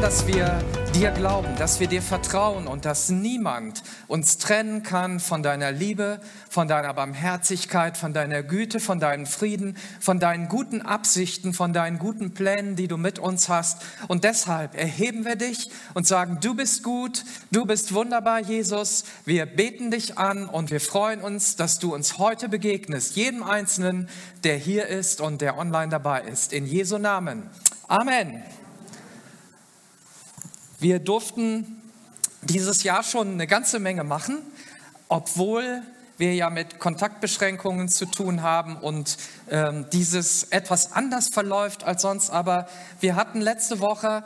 Gesungen, dass wir dir glauben, dass wir dir vertrauen und dass niemand uns trennen kann von deiner Liebe, von deiner Barmherzigkeit, von deiner Güte, von deinem Frieden, von deinen guten Absichten, von deinen guten Plänen, die du mit uns hast. Und deshalb erheben wir dich und sagen, du bist gut, du bist wunderbar, Jesus. Wir beten dich an und wir freuen uns, dass du uns heute begegnest, jedem Einzelnen, der hier ist und der online dabei ist. In Jesu Namen. Amen. Wir durften dieses Jahr schon eine ganze Menge machen, obwohl wir ja mit Kontaktbeschränkungen zu tun haben und ähm, dieses etwas anders verläuft als sonst. Aber wir hatten letzte Woche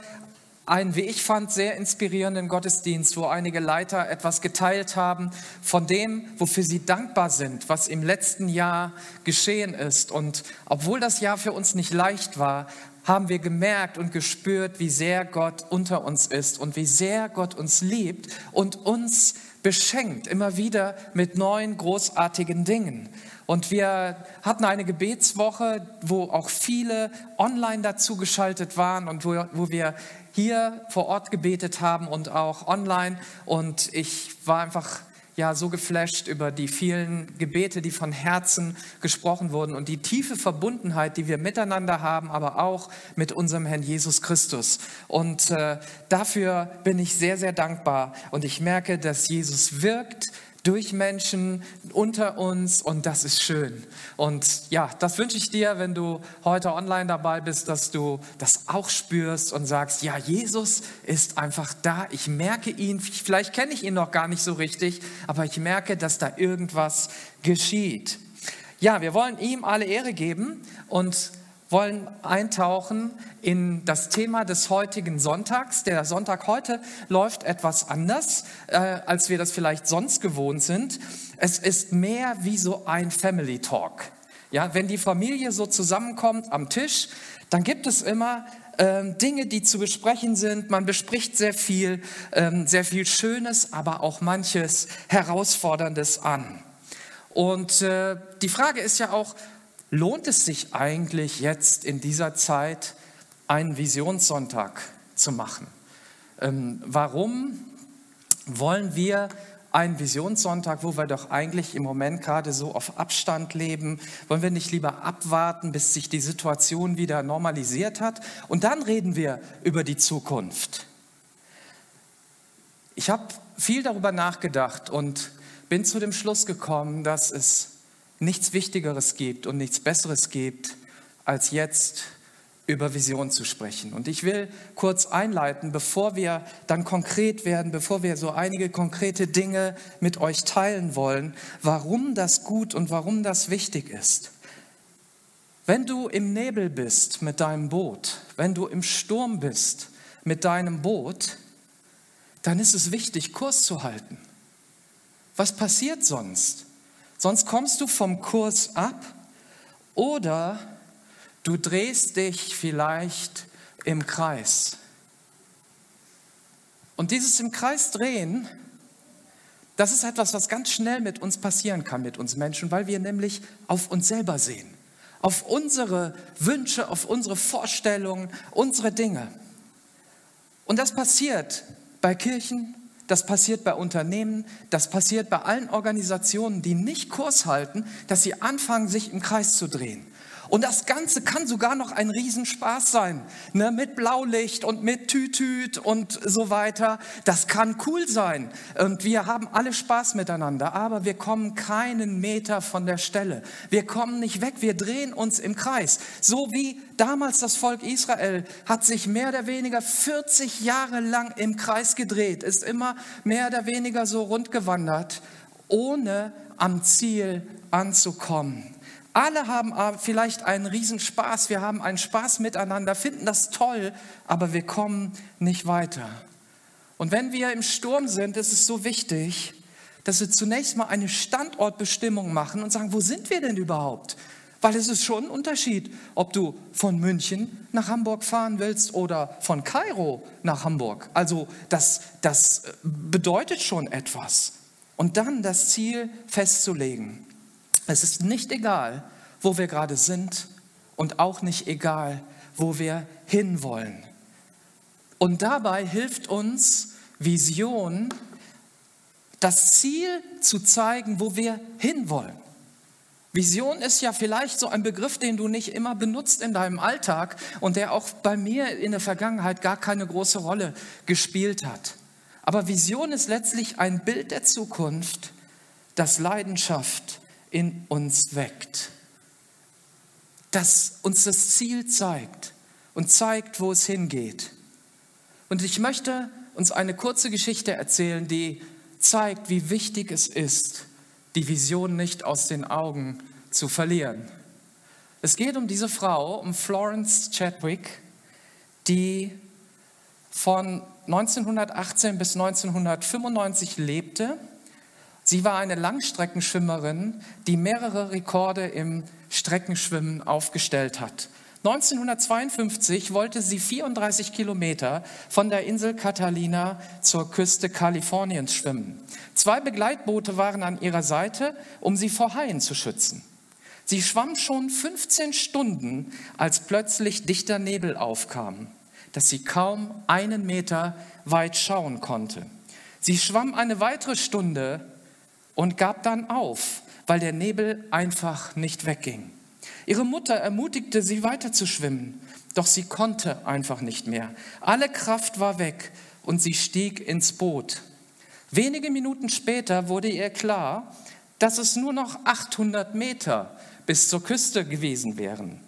einen, wie ich fand, sehr inspirierenden Gottesdienst, wo einige Leiter etwas geteilt haben von dem, wofür sie dankbar sind, was im letzten Jahr geschehen ist. Und obwohl das Jahr für uns nicht leicht war, haben wir gemerkt und gespürt, wie sehr Gott unter uns ist und wie sehr Gott uns liebt und uns beschenkt, immer wieder mit neuen großartigen Dingen. Und wir hatten eine Gebetswoche, wo auch viele online dazu geschaltet waren und wo, wo wir hier vor Ort gebetet haben und auch online. Und ich war einfach ja so geflasht über die vielen Gebete, die von Herzen gesprochen wurden und die tiefe Verbundenheit, die wir miteinander haben, aber auch mit unserem Herrn Jesus Christus. Und äh, dafür bin ich sehr, sehr dankbar. Und ich merke, dass Jesus wirkt durch Menschen unter uns und das ist schön. Und ja, das wünsche ich dir, wenn du heute online dabei bist, dass du das auch spürst und sagst, ja, Jesus ist einfach da. Ich merke ihn, vielleicht kenne ich ihn noch gar nicht so richtig, aber ich merke, dass da irgendwas geschieht. Ja, wir wollen ihm alle Ehre geben und wollen eintauchen in das Thema des heutigen Sonntags. Der Sonntag heute läuft etwas anders, äh, als wir das vielleicht sonst gewohnt sind. Es ist mehr wie so ein Family Talk. Ja, wenn die Familie so zusammenkommt am Tisch, dann gibt es immer ähm, Dinge, die zu besprechen sind. Man bespricht sehr viel, ähm, sehr viel Schönes, aber auch manches Herausforderndes an. Und äh, die Frage ist ja auch, lohnt es sich eigentlich jetzt in dieser Zeit einen Visionssonntag zu machen? Ähm, warum wollen wir einen Visionssonntag, wo wir doch eigentlich im Moment gerade so auf Abstand leben? Wollen wir nicht lieber abwarten, bis sich die Situation wieder normalisiert hat? Und dann reden wir über die Zukunft. Ich habe viel darüber nachgedacht und bin zu dem Schluss gekommen, dass es nichts Wichtigeres gibt und nichts Besseres gibt, als jetzt über Vision zu sprechen. Und ich will kurz einleiten, bevor wir dann konkret werden, bevor wir so einige konkrete Dinge mit euch teilen wollen, warum das gut und warum das wichtig ist. Wenn du im Nebel bist mit deinem Boot, wenn du im Sturm bist mit deinem Boot, dann ist es wichtig, Kurs zu halten. Was passiert sonst? Sonst kommst du vom Kurs ab oder du drehst dich vielleicht im Kreis. Und dieses im Kreis drehen, das ist etwas, was ganz schnell mit uns passieren kann, mit uns Menschen, weil wir nämlich auf uns selber sehen, auf unsere Wünsche, auf unsere Vorstellungen, unsere Dinge. Und das passiert bei Kirchen, das passiert bei Unternehmen, das passiert bei allen Organisationen, die nicht Kurs halten, dass sie anfangen, sich im Kreis zu drehen. Und das Ganze kann sogar noch ein Riesenspaß sein, ne? mit Blaulicht und mit Tütüt und so weiter. Das kann cool sein und wir haben alle Spaß miteinander, aber wir kommen keinen Meter von der Stelle. Wir kommen nicht weg, wir drehen uns im Kreis. So wie damals das Volk Israel hat sich mehr oder weniger 40 Jahre lang im Kreis gedreht, ist immer mehr oder weniger so rundgewandert, ohne am Ziel anzukommen. Alle haben vielleicht einen Riesenspaß, wir haben einen Spaß miteinander, finden das toll, aber wir kommen nicht weiter. Und wenn wir im Sturm sind, ist es so wichtig, dass wir zunächst mal eine Standortbestimmung machen und sagen, wo sind wir denn überhaupt? Weil es ist schon ein Unterschied, ob du von München nach Hamburg fahren willst oder von Kairo nach Hamburg. Also das, das bedeutet schon etwas. Und dann das Ziel festzulegen. Es ist nicht egal, wo wir gerade sind und auch nicht egal, wo wir hinwollen. Und dabei hilft uns Vision, das Ziel zu zeigen, wo wir hinwollen. Vision ist ja vielleicht so ein Begriff, den du nicht immer benutzt in deinem Alltag und der auch bei mir in der Vergangenheit gar keine große Rolle gespielt hat. Aber Vision ist letztlich ein Bild der Zukunft, das Leidenschaft in uns weckt, das uns das Ziel zeigt und zeigt, wo es hingeht. Und ich möchte uns eine kurze Geschichte erzählen, die zeigt, wie wichtig es ist, die Vision nicht aus den Augen zu verlieren. Es geht um diese Frau, um Florence Chadwick, die von 1918 bis 1995 lebte. Sie war eine Langstreckenschwimmerin, die mehrere Rekorde im Streckenschwimmen aufgestellt hat. 1952 wollte sie 34 Kilometer von der Insel Catalina zur Küste Kaliforniens schwimmen. Zwei Begleitboote waren an ihrer Seite, um sie vor Haien zu schützen. Sie schwamm schon 15 Stunden, als plötzlich dichter Nebel aufkam, dass sie kaum einen Meter weit schauen konnte. Sie schwamm eine weitere Stunde und gab dann auf, weil der Nebel einfach nicht wegging. Ihre Mutter ermutigte sie weiter zu schwimmen, doch sie konnte einfach nicht mehr. Alle Kraft war weg und sie stieg ins Boot. Wenige Minuten später wurde ihr klar, dass es nur noch 800 Meter bis zur Küste gewesen wären.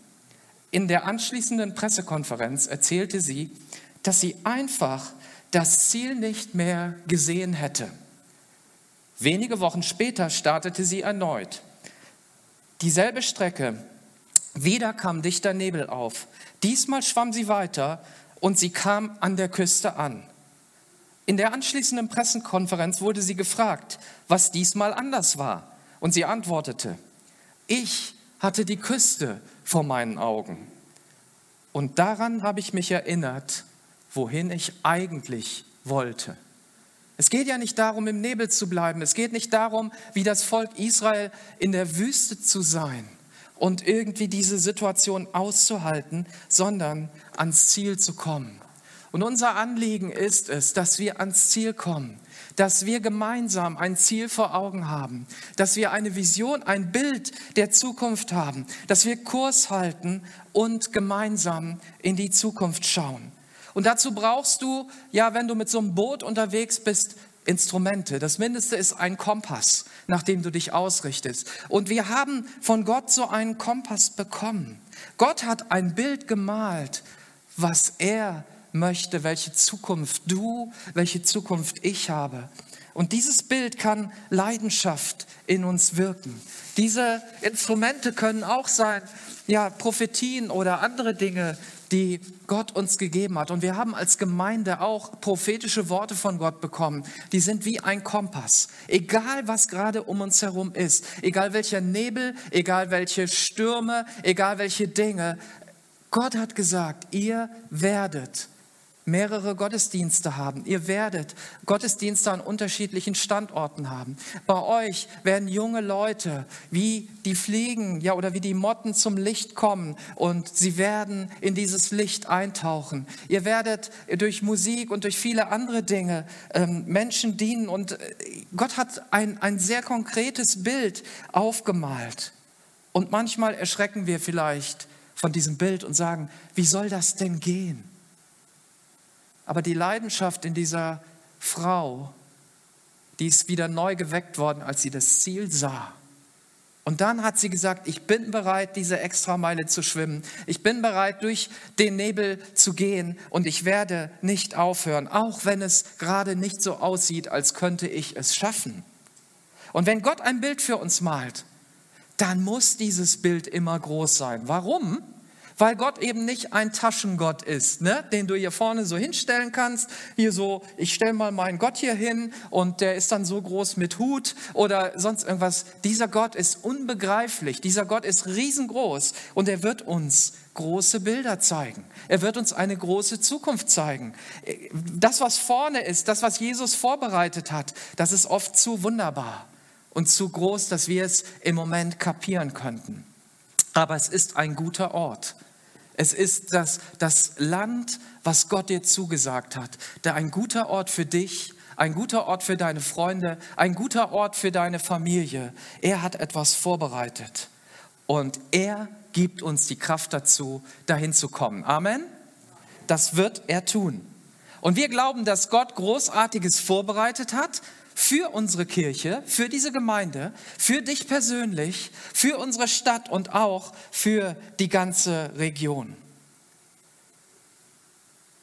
In der anschließenden Pressekonferenz erzählte sie, dass sie einfach das Ziel nicht mehr gesehen hätte. Wenige Wochen später startete sie erneut. Dieselbe Strecke, wieder kam dichter Nebel auf. Diesmal schwamm sie weiter und sie kam an der Küste an. In der anschließenden Pressekonferenz wurde sie gefragt, was diesmal anders war. Und sie antwortete, ich hatte die Küste vor meinen Augen. Und daran habe ich mich erinnert, wohin ich eigentlich wollte. Es geht ja nicht darum, im Nebel zu bleiben. Es geht nicht darum, wie das Volk Israel in der Wüste zu sein und irgendwie diese Situation auszuhalten, sondern ans Ziel zu kommen. Und unser Anliegen ist es, dass wir ans Ziel kommen, dass wir gemeinsam ein Ziel vor Augen haben, dass wir eine Vision, ein Bild der Zukunft haben, dass wir Kurs halten und gemeinsam in die Zukunft schauen. Und dazu brauchst du, ja, wenn du mit so einem Boot unterwegs bist, Instrumente. Das Mindeste ist ein Kompass, nach dem du dich ausrichtest. Und wir haben von Gott so einen Kompass bekommen. Gott hat ein Bild gemalt, was er möchte, welche Zukunft du, welche Zukunft ich habe. Und dieses Bild kann Leidenschaft in uns wirken. Diese Instrumente können auch sein, ja, Prophetien oder andere Dinge, die Gott uns gegeben hat. Und wir haben als Gemeinde auch prophetische Worte von Gott bekommen. Die sind wie ein Kompass. Egal, was gerade um uns herum ist, egal welcher Nebel, egal welche Stürme, egal welche Dinge, Gott hat gesagt, ihr werdet mehrere Gottesdienste haben. Ihr werdet Gottesdienste an unterschiedlichen Standorten haben. Bei euch werden junge Leute wie die Fliegen, ja, oder wie die Motten zum Licht kommen und sie werden in dieses Licht eintauchen. Ihr werdet durch Musik und durch viele andere Dinge ähm, Menschen dienen und äh, Gott hat ein, ein sehr konkretes Bild aufgemalt. Und manchmal erschrecken wir vielleicht von diesem Bild und sagen, wie soll das denn gehen? Aber die Leidenschaft in dieser Frau, die ist wieder neu geweckt worden, als sie das Ziel sah. Und dann hat sie gesagt, ich bin bereit, diese Extrameile zu schwimmen. Ich bin bereit, durch den Nebel zu gehen und ich werde nicht aufhören, auch wenn es gerade nicht so aussieht, als könnte ich es schaffen. Und wenn Gott ein Bild für uns malt, dann muss dieses Bild immer groß sein. Warum? Weil Gott eben nicht ein Taschengott ist, ne? den du hier vorne so hinstellen kannst. Hier so, ich stelle mal meinen Gott hier hin und der ist dann so groß mit Hut oder sonst irgendwas. Dieser Gott ist unbegreiflich, dieser Gott ist riesengroß und er wird uns große Bilder zeigen. Er wird uns eine große Zukunft zeigen. Das, was vorne ist, das, was Jesus vorbereitet hat, das ist oft zu wunderbar und zu groß, dass wir es im Moment kapieren könnten. Aber es ist ein guter Ort. Es ist das, das Land, was Gott dir zugesagt hat. Der ein guter Ort für dich, ein guter Ort für deine Freunde, ein guter Ort für deine Familie. Er hat etwas vorbereitet. Und er gibt uns die Kraft dazu, dahin zu kommen. Amen. Das wird er tun. Und wir glauben, dass Gott Großartiges vorbereitet hat für unsere Kirche, für diese Gemeinde, für dich persönlich, für unsere Stadt und auch für die ganze Region.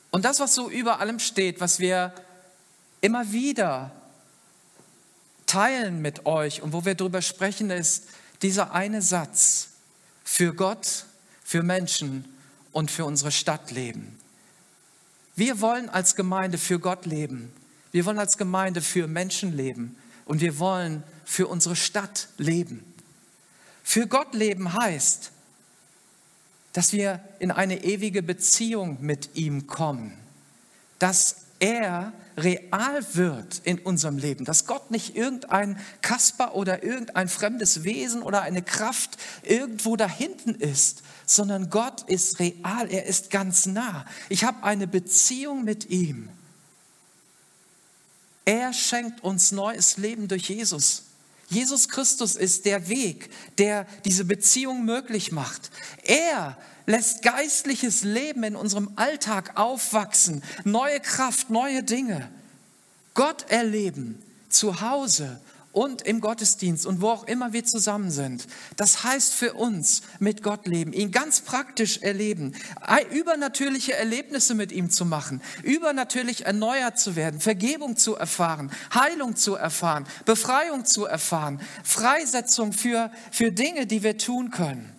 Und das, was so über allem steht, was wir immer wieder teilen mit euch und wo wir darüber sprechen, ist dieser eine Satz, für Gott, für Menschen und für unsere Stadt leben. Wir wollen als Gemeinde für Gott leben. Wir wollen als Gemeinde für Menschen leben und wir wollen für unsere Stadt leben. Für Gott leben heißt, dass wir in eine ewige Beziehung mit ihm kommen, dass er real wird in unserem Leben, dass Gott nicht irgendein Kasper oder irgendein fremdes Wesen oder eine Kraft irgendwo da hinten ist, sondern Gott ist real, er ist ganz nah. Ich habe eine Beziehung mit ihm. Er schenkt uns neues Leben durch Jesus. Jesus Christus ist der Weg, der diese Beziehung möglich macht. Er lässt geistliches Leben in unserem Alltag aufwachsen, neue Kraft, neue Dinge. Gott erleben, zu Hause und im Gottesdienst und wo auch immer wir zusammen sind. Das heißt für uns mit Gott leben, ihn ganz praktisch erleben, übernatürliche Erlebnisse mit ihm zu machen, übernatürlich erneuert zu werden, Vergebung zu erfahren, Heilung zu erfahren, Befreiung zu erfahren, Freisetzung für, für Dinge, die wir tun können.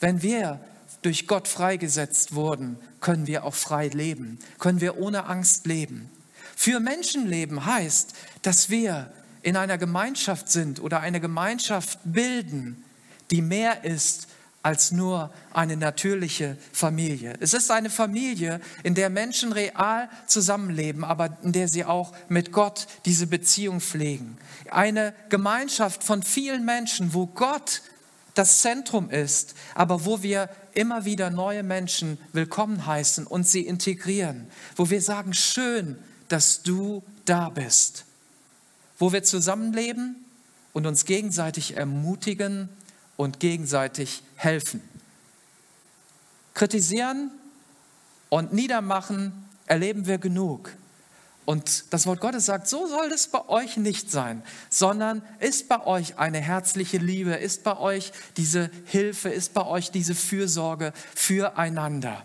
Wenn wir durch Gott freigesetzt wurden, können wir auch frei leben, können wir ohne Angst leben. Für Menschenleben heißt, dass wir in einer Gemeinschaft sind oder eine Gemeinschaft bilden, die mehr ist als nur eine natürliche Familie. Es ist eine Familie, in der Menschen real zusammenleben, aber in der sie auch mit Gott diese Beziehung pflegen. Eine Gemeinschaft von vielen Menschen, wo Gott das Zentrum ist, aber wo wir immer wieder neue Menschen willkommen heißen und sie integrieren, wo wir sagen, schön, dass du da bist wo wir zusammenleben und uns gegenseitig ermutigen und gegenseitig helfen. Kritisieren und niedermachen erleben wir genug. Und das Wort Gottes sagt, so soll es bei euch nicht sein, sondern ist bei euch eine herzliche Liebe, ist bei euch diese Hilfe, ist bei euch diese Fürsorge füreinander.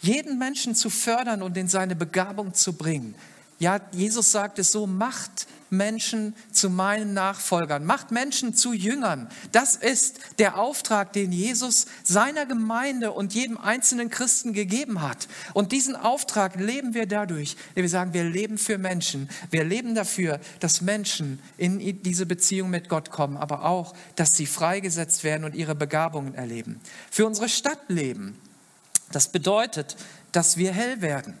Jeden Menschen zu fördern und in seine Begabung zu bringen. Ja, Jesus sagt es so, macht Menschen zu meinen Nachfolgern, macht Menschen zu Jüngern. Das ist der Auftrag, den Jesus seiner Gemeinde und jedem einzelnen Christen gegeben hat. Und diesen Auftrag leben wir dadurch, dass wir sagen, wir leben für Menschen. Wir leben dafür, dass Menschen in diese Beziehung mit Gott kommen, aber auch, dass sie freigesetzt werden und ihre Begabungen erleben. Für unsere Stadt leben. Das bedeutet, dass wir hell werden,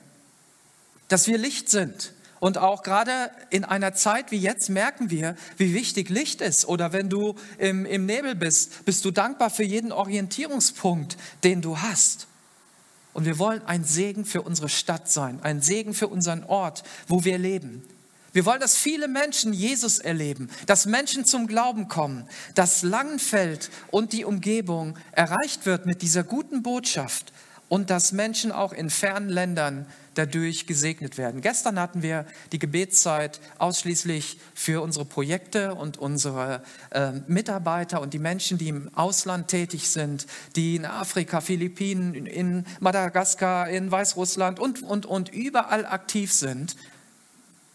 dass wir Licht sind und auch gerade in einer Zeit wie jetzt merken wir, wie wichtig Licht ist. Oder wenn du im, im Nebel bist, bist du dankbar für jeden Orientierungspunkt, den du hast. Und wir wollen ein Segen für unsere Stadt sein, ein Segen für unseren Ort, wo wir leben. Wir wollen, dass viele Menschen Jesus erleben, dass Menschen zum Glauben kommen, dass Langenfeld und die Umgebung erreicht wird mit dieser guten Botschaft und dass Menschen auch in fernen Ländern dadurch gesegnet werden. Gestern hatten wir die Gebetszeit ausschließlich für unsere Projekte und unsere äh, Mitarbeiter und die Menschen, die im Ausland tätig sind, die in Afrika, Philippinen, in Madagaskar, in Weißrussland und, und, und überall aktiv sind.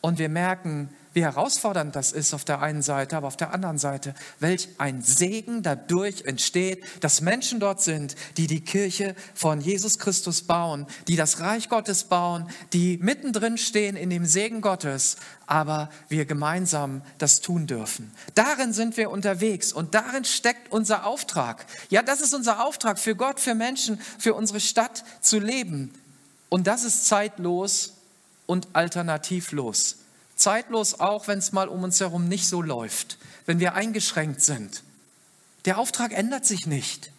Und wir merken, wie herausfordernd das ist auf der einen Seite, aber auf der anderen Seite, welch ein Segen dadurch entsteht, dass Menschen dort sind, die die Kirche von Jesus Christus bauen, die das Reich Gottes bauen, die mittendrin stehen in dem Segen Gottes, aber wir gemeinsam das tun dürfen. Darin sind wir unterwegs und darin steckt unser Auftrag. Ja, das ist unser Auftrag für Gott, für Menschen, für unsere Stadt zu leben. Und das ist zeitlos und alternativlos. Zeitlos auch, wenn es mal um uns herum nicht so läuft, wenn wir eingeschränkt sind. Der Auftrag ändert sich nicht.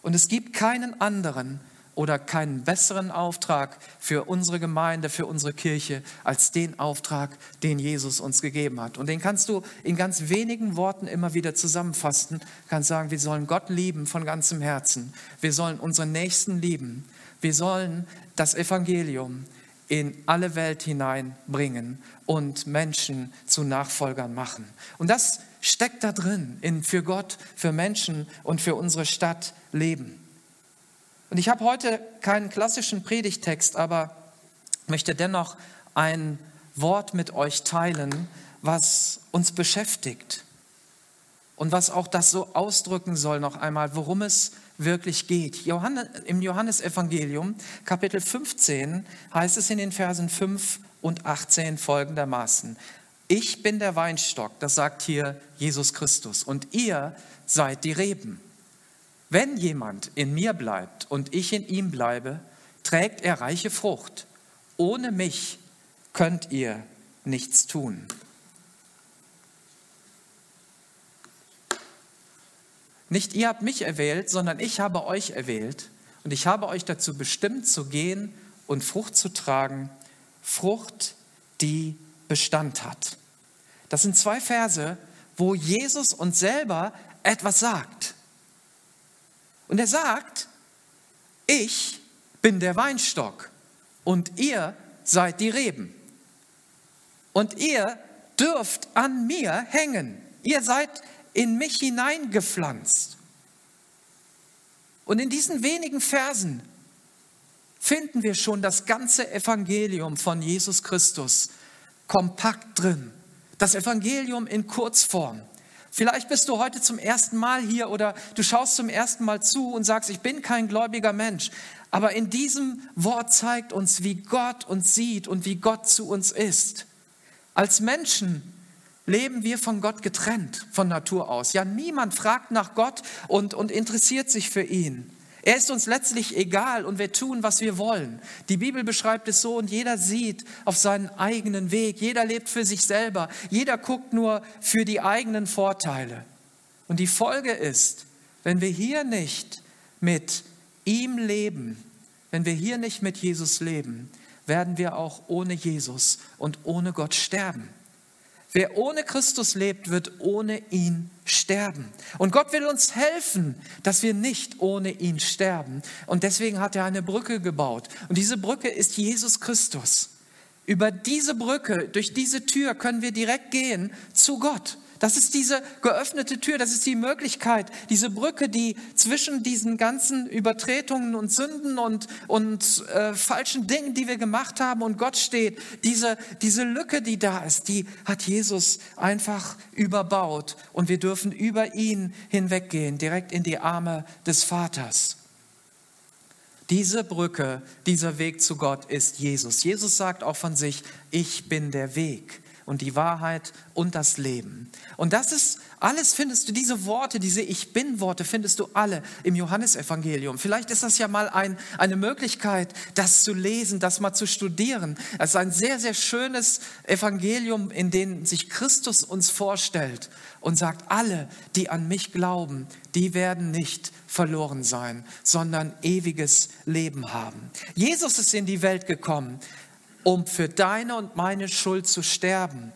Und es gibt keinen anderen oder keinen besseren Auftrag für unsere Gemeinde, für unsere Kirche, als den Auftrag, den Jesus uns gegeben hat. Und den kannst du in ganz wenigen Worten immer wieder zusammenfassen. Du kannst sagen, wir sollen Gott lieben von ganzem Herzen. Wir sollen unseren Nächsten lieben. Wir sollen das Evangelium in alle Welt hineinbringen und Menschen zu Nachfolgern machen. Und das steckt da drin, in für Gott, für Menschen und für unsere Stadt leben. Und ich habe heute keinen klassischen Predigtext, aber möchte dennoch ein Wort mit euch teilen, was uns beschäftigt und was auch das so ausdrücken soll noch einmal, worum es wirklich geht. Johannes, Im Johannesevangelium, Kapitel 15, heißt es in den Versen 5 und 18 folgendermaßen. Ich bin der Weinstock, das sagt hier Jesus Christus, und ihr seid die Reben. Wenn jemand in mir bleibt und ich in ihm bleibe, trägt er reiche Frucht. Ohne mich könnt ihr nichts tun. Nicht ihr habt mich erwählt, sondern ich habe euch erwählt und ich habe euch dazu bestimmt zu gehen und Frucht zu tragen, Frucht, die Bestand hat. Das sind zwei Verse, wo Jesus uns selber etwas sagt. Und er sagt, ich bin der Weinstock und ihr seid die Reben. Und ihr dürft an mir hängen. Ihr seid in mich hineingepflanzt. Und in diesen wenigen Versen finden wir schon das ganze Evangelium von Jesus Christus kompakt drin. Das Evangelium in Kurzform. Vielleicht bist du heute zum ersten Mal hier oder du schaust zum ersten Mal zu und sagst, ich bin kein gläubiger Mensch. Aber in diesem Wort zeigt uns, wie Gott uns sieht und wie Gott zu uns ist. Als Menschen leben wir von Gott getrennt von Natur aus. Ja, niemand fragt nach Gott und, und interessiert sich für ihn. Er ist uns letztlich egal und wir tun, was wir wollen. Die Bibel beschreibt es so und jeder sieht auf seinen eigenen Weg. Jeder lebt für sich selber. Jeder guckt nur für die eigenen Vorteile. Und die Folge ist, wenn wir hier nicht mit ihm leben, wenn wir hier nicht mit Jesus leben, werden wir auch ohne Jesus und ohne Gott sterben. Wer ohne Christus lebt, wird ohne ihn sterben. Und Gott will uns helfen, dass wir nicht ohne ihn sterben. Und deswegen hat er eine Brücke gebaut. Und diese Brücke ist Jesus Christus. Über diese Brücke, durch diese Tür können wir direkt gehen zu Gott. Das ist diese geöffnete Tür, das ist die Möglichkeit, diese Brücke, die zwischen diesen ganzen Übertretungen und Sünden und, und äh, falschen Dingen, die wir gemacht haben und Gott steht, diese, diese Lücke, die da ist, die hat Jesus einfach überbaut und wir dürfen über ihn hinweggehen, direkt in die Arme des Vaters. Diese Brücke, dieser Weg zu Gott ist Jesus. Jesus sagt auch von sich, ich bin der Weg und die Wahrheit und das Leben. Und das ist alles findest du, diese Worte, diese Ich bin-Worte findest du alle im Johannesevangelium. Vielleicht ist das ja mal ein, eine Möglichkeit, das zu lesen, das mal zu studieren. Es ist ein sehr, sehr schönes Evangelium, in dem sich Christus uns vorstellt und sagt, alle, die an mich glauben, die werden nicht verloren sein, sondern ewiges Leben haben. Jesus ist in die Welt gekommen, um für deine und meine Schuld zu sterben.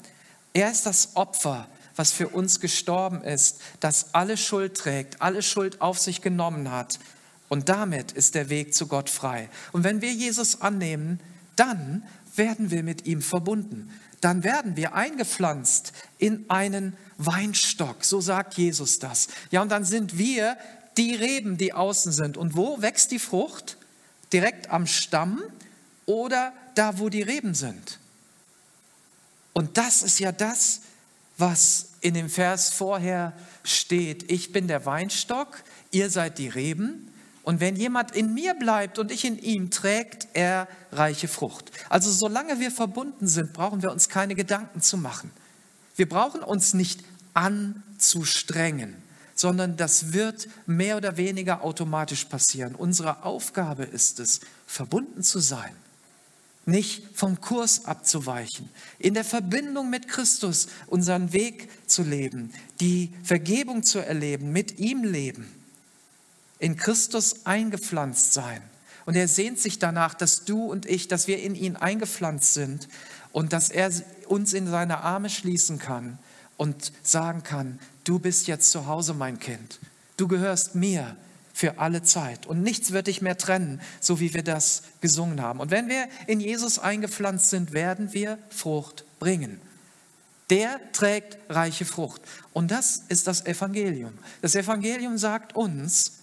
Er ist das Opfer, was für uns gestorben ist, das alle Schuld trägt, alle Schuld auf sich genommen hat. Und damit ist der Weg zu Gott frei. Und wenn wir Jesus annehmen, dann werden wir mit ihm verbunden. Dann werden wir eingepflanzt in einen Weinstock. So sagt Jesus das. Ja, und dann sind wir die Reben, die außen sind. Und wo wächst die Frucht? Direkt am Stamm oder da, wo die Reben sind. Und das ist ja das, was in dem Vers vorher steht. Ich bin der Weinstock, ihr seid die Reben. Und wenn jemand in mir bleibt und ich in ihm, trägt er reiche Frucht. Also solange wir verbunden sind, brauchen wir uns keine Gedanken zu machen. Wir brauchen uns nicht anzustrengen, sondern das wird mehr oder weniger automatisch passieren. Unsere Aufgabe ist es, verbunden zu sein nicht vom Kurs abzuweichen, in der Verbindung mit Christus unseren Weg zu leben, die Vergebung zu erleben, mit ihm leben. in Christus eingepflanzt sein. Und er sehnt sich danach, dass du und ich, dass wir in ihn eingepflanzt sind und dass er uns in seine Arme schließen kann und sagen kann, du bist jetzt zu Hause, mein Kind. Du gehörst mir für alle Zeit. Und nichts wird dich mehr trennen, so wie wir das gesungen haben. Und wenn wir in Jesus eingepflanzt sind, werden wir Frucht bringen. Der trägt reiche Frucht. Und das ist das Evangelium. Das Evangelium sagt uns,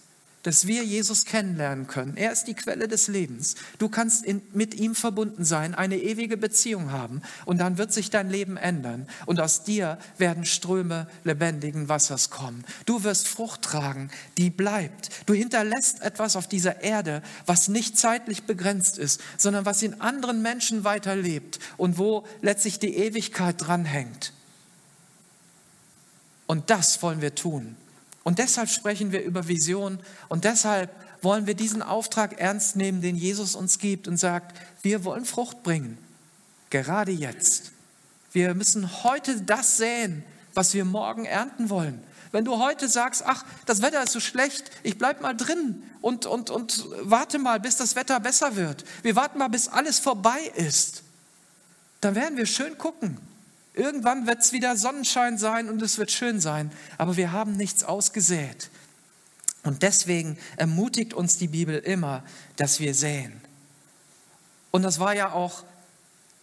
dass wir Jesus kennenlernen können. Er ist die Quelle des Lebens. Du kannst in, mit ihm verbunden sein, eine ewige Beziehung haben und dann wird sich dein Leben ändern und aus dir werden Ströme lebendigen Wassers kommen. Du wirst Frucht tragen, die bleibt. Du hinterlässt etwas auf dieser Erde, was nicht zeitlich begrenzt ist, sondern was in anderen Menschen weiterlebt und wo letztlich die Ewigkeit dranhängt. Und das wollen wir tun. Und deshalb sprechen wir über Vision und deshalb wollen wir diesen Auftrag ernst nehmen, den Jesus uns gibt und sagt, wir wollen Frucht bringen, gerade jetzt. Wir müssen heute das säen, was wir morgen ernten wollen. Wenn du heute sagst, ach, das Wetter ist so schlecht, ich bleib mal drin und, und, und warte mal, bis das Wetter besser wird. Wir warten mal, bis alles vorbei ist. Dann werden wir schön gucken. Irgendwann wird es wieder Sonnenschein sein und es wird schön sein, aber wir haben nichts ausgesät. Und deswegen ermutigt uns die Bibel immer, dass wir säen. Und das war ja auch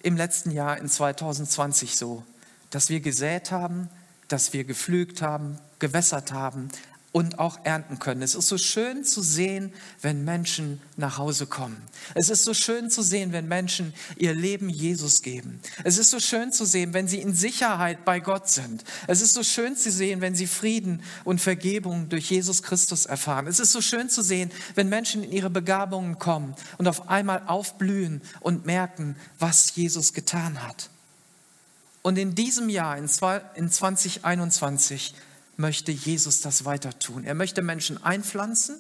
im letzten Jahr in 2020 so, dass wir gesät haben, dass wir gepflügt haben, gewässert haben, und auch ernten können. Es ist so schön zu sehen, wenn Menschen nach Hause kommen. Es ist so schön zu sehen, wenn Menschen ihr Leben Jesus geben. Es ist so schön zu sehen, wenn sie in Sicherheit bei Gott sind. Es ist so schön zu sehen, wenn sie Frieden und Vergebung durch Jesus Christus erfahren. Es ist so schön zu sehen, wenn Menschen in ihre Begabungen kommen und auf einmal aufblühen und merken, was Jesus getan hat. Und in diesem Jahr, in 2021, möchte Jesus das weiter tun. Er möchte Menschen einpflanzen.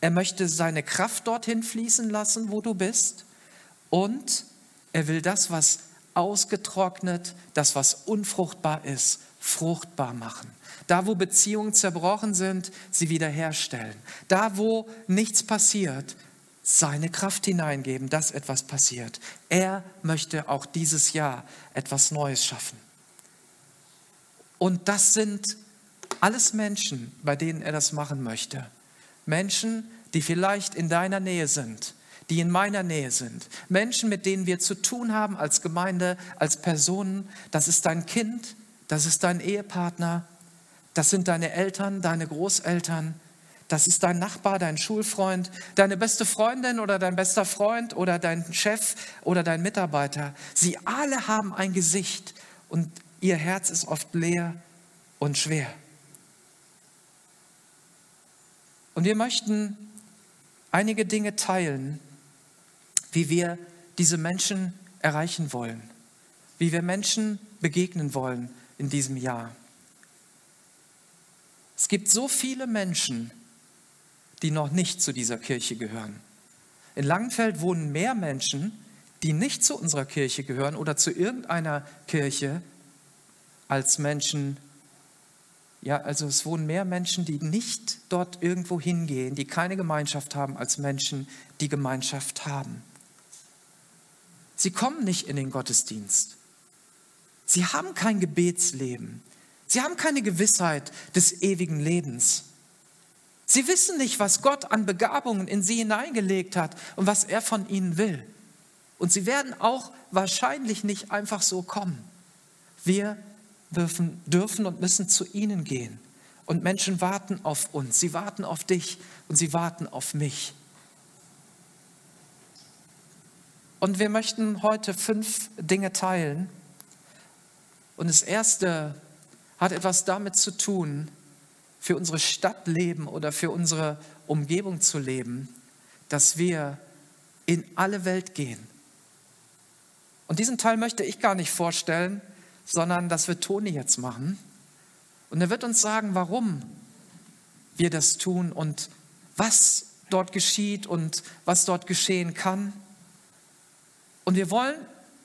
Er möchte seine Kraft dorthin fließen lassen, wo du bist. Und er will das, was ausgetrocknet, das, was unfruchtbar ist, fruchtbar machen. Da, wo Beziehungen zerbrochen sind, sie wiederherstellen. Da, wo nichts passiert, seine Kraft hineingeben, dass etwas passiert. Er möchte auch dieses Jahr etwas Neues schaffen. Und das sind alles Menschen, bei denen er das machen möchte. Menschen, die vielleicht in deiner Nähe sind, die in meiner Nähe sind. Menschen, mit denen wir zu tun haben als Gemeinde, als Personen. Das ist dein Kind, das ist dein Ehepartner, das sind deine Eltern, deine Großeltern, das ist dein Nachbar, dein Schulfreund, deine beste Freundin oder dein bester Freund oder dein Chef oder dein Mitarbeiter. Sie alle haben ein Gesicht und ihr Herz ist oft leer und schwer. Und wir möchten einige Dinge teilen, wie wir diese Menschen erreichen wollen, wie wir Menschen begegnen wollen in diesem Jahr. Es gibt so viele Menschen, die noch nicht zu dieser Kirche gehören. In Langenfeld wohnen mehr Menschen, die nicht zu unserer Kirche gehören oder zu irgendeiner Kirche, als Menschen, ja, also es wohnen mehr Menschen, die nicht dort irgendwo hingehen, die keine Gemeinschaft haben, als Menschen, die Gemeinschaft haben. Sie kommen nicht in den Gottesdienst. Sie haben kein Gebetsleben. Sie haben keine Gewissheit des ewigen Lebens. Sie wissen nicht, was Gott an Begabungen in sie hineingelegt hat und was er von ihnen will. Und sie werden auch wahrscheinlich nicht einfach so kommen. Wir dürfen, dürfen und müssen zu ihnen gehen. Und Menschen warten auf uns, sie warten auf dich und sie warten auf mich. Und wir möchten heute fünf Dinge teilen. Und das erste hat etwas damit zu tun, für unsere Stadt leben oder für unsere Umgebung zu leben, dass wir in alle Welt gehen. Und diesen Teil möchte ich gar nicht vorstellen, sondern das wird Toni jetzt machen. Und er wird uns sagen, warum wir das tun und was dort geschieht und was dort geschehen kann. Und wir wollen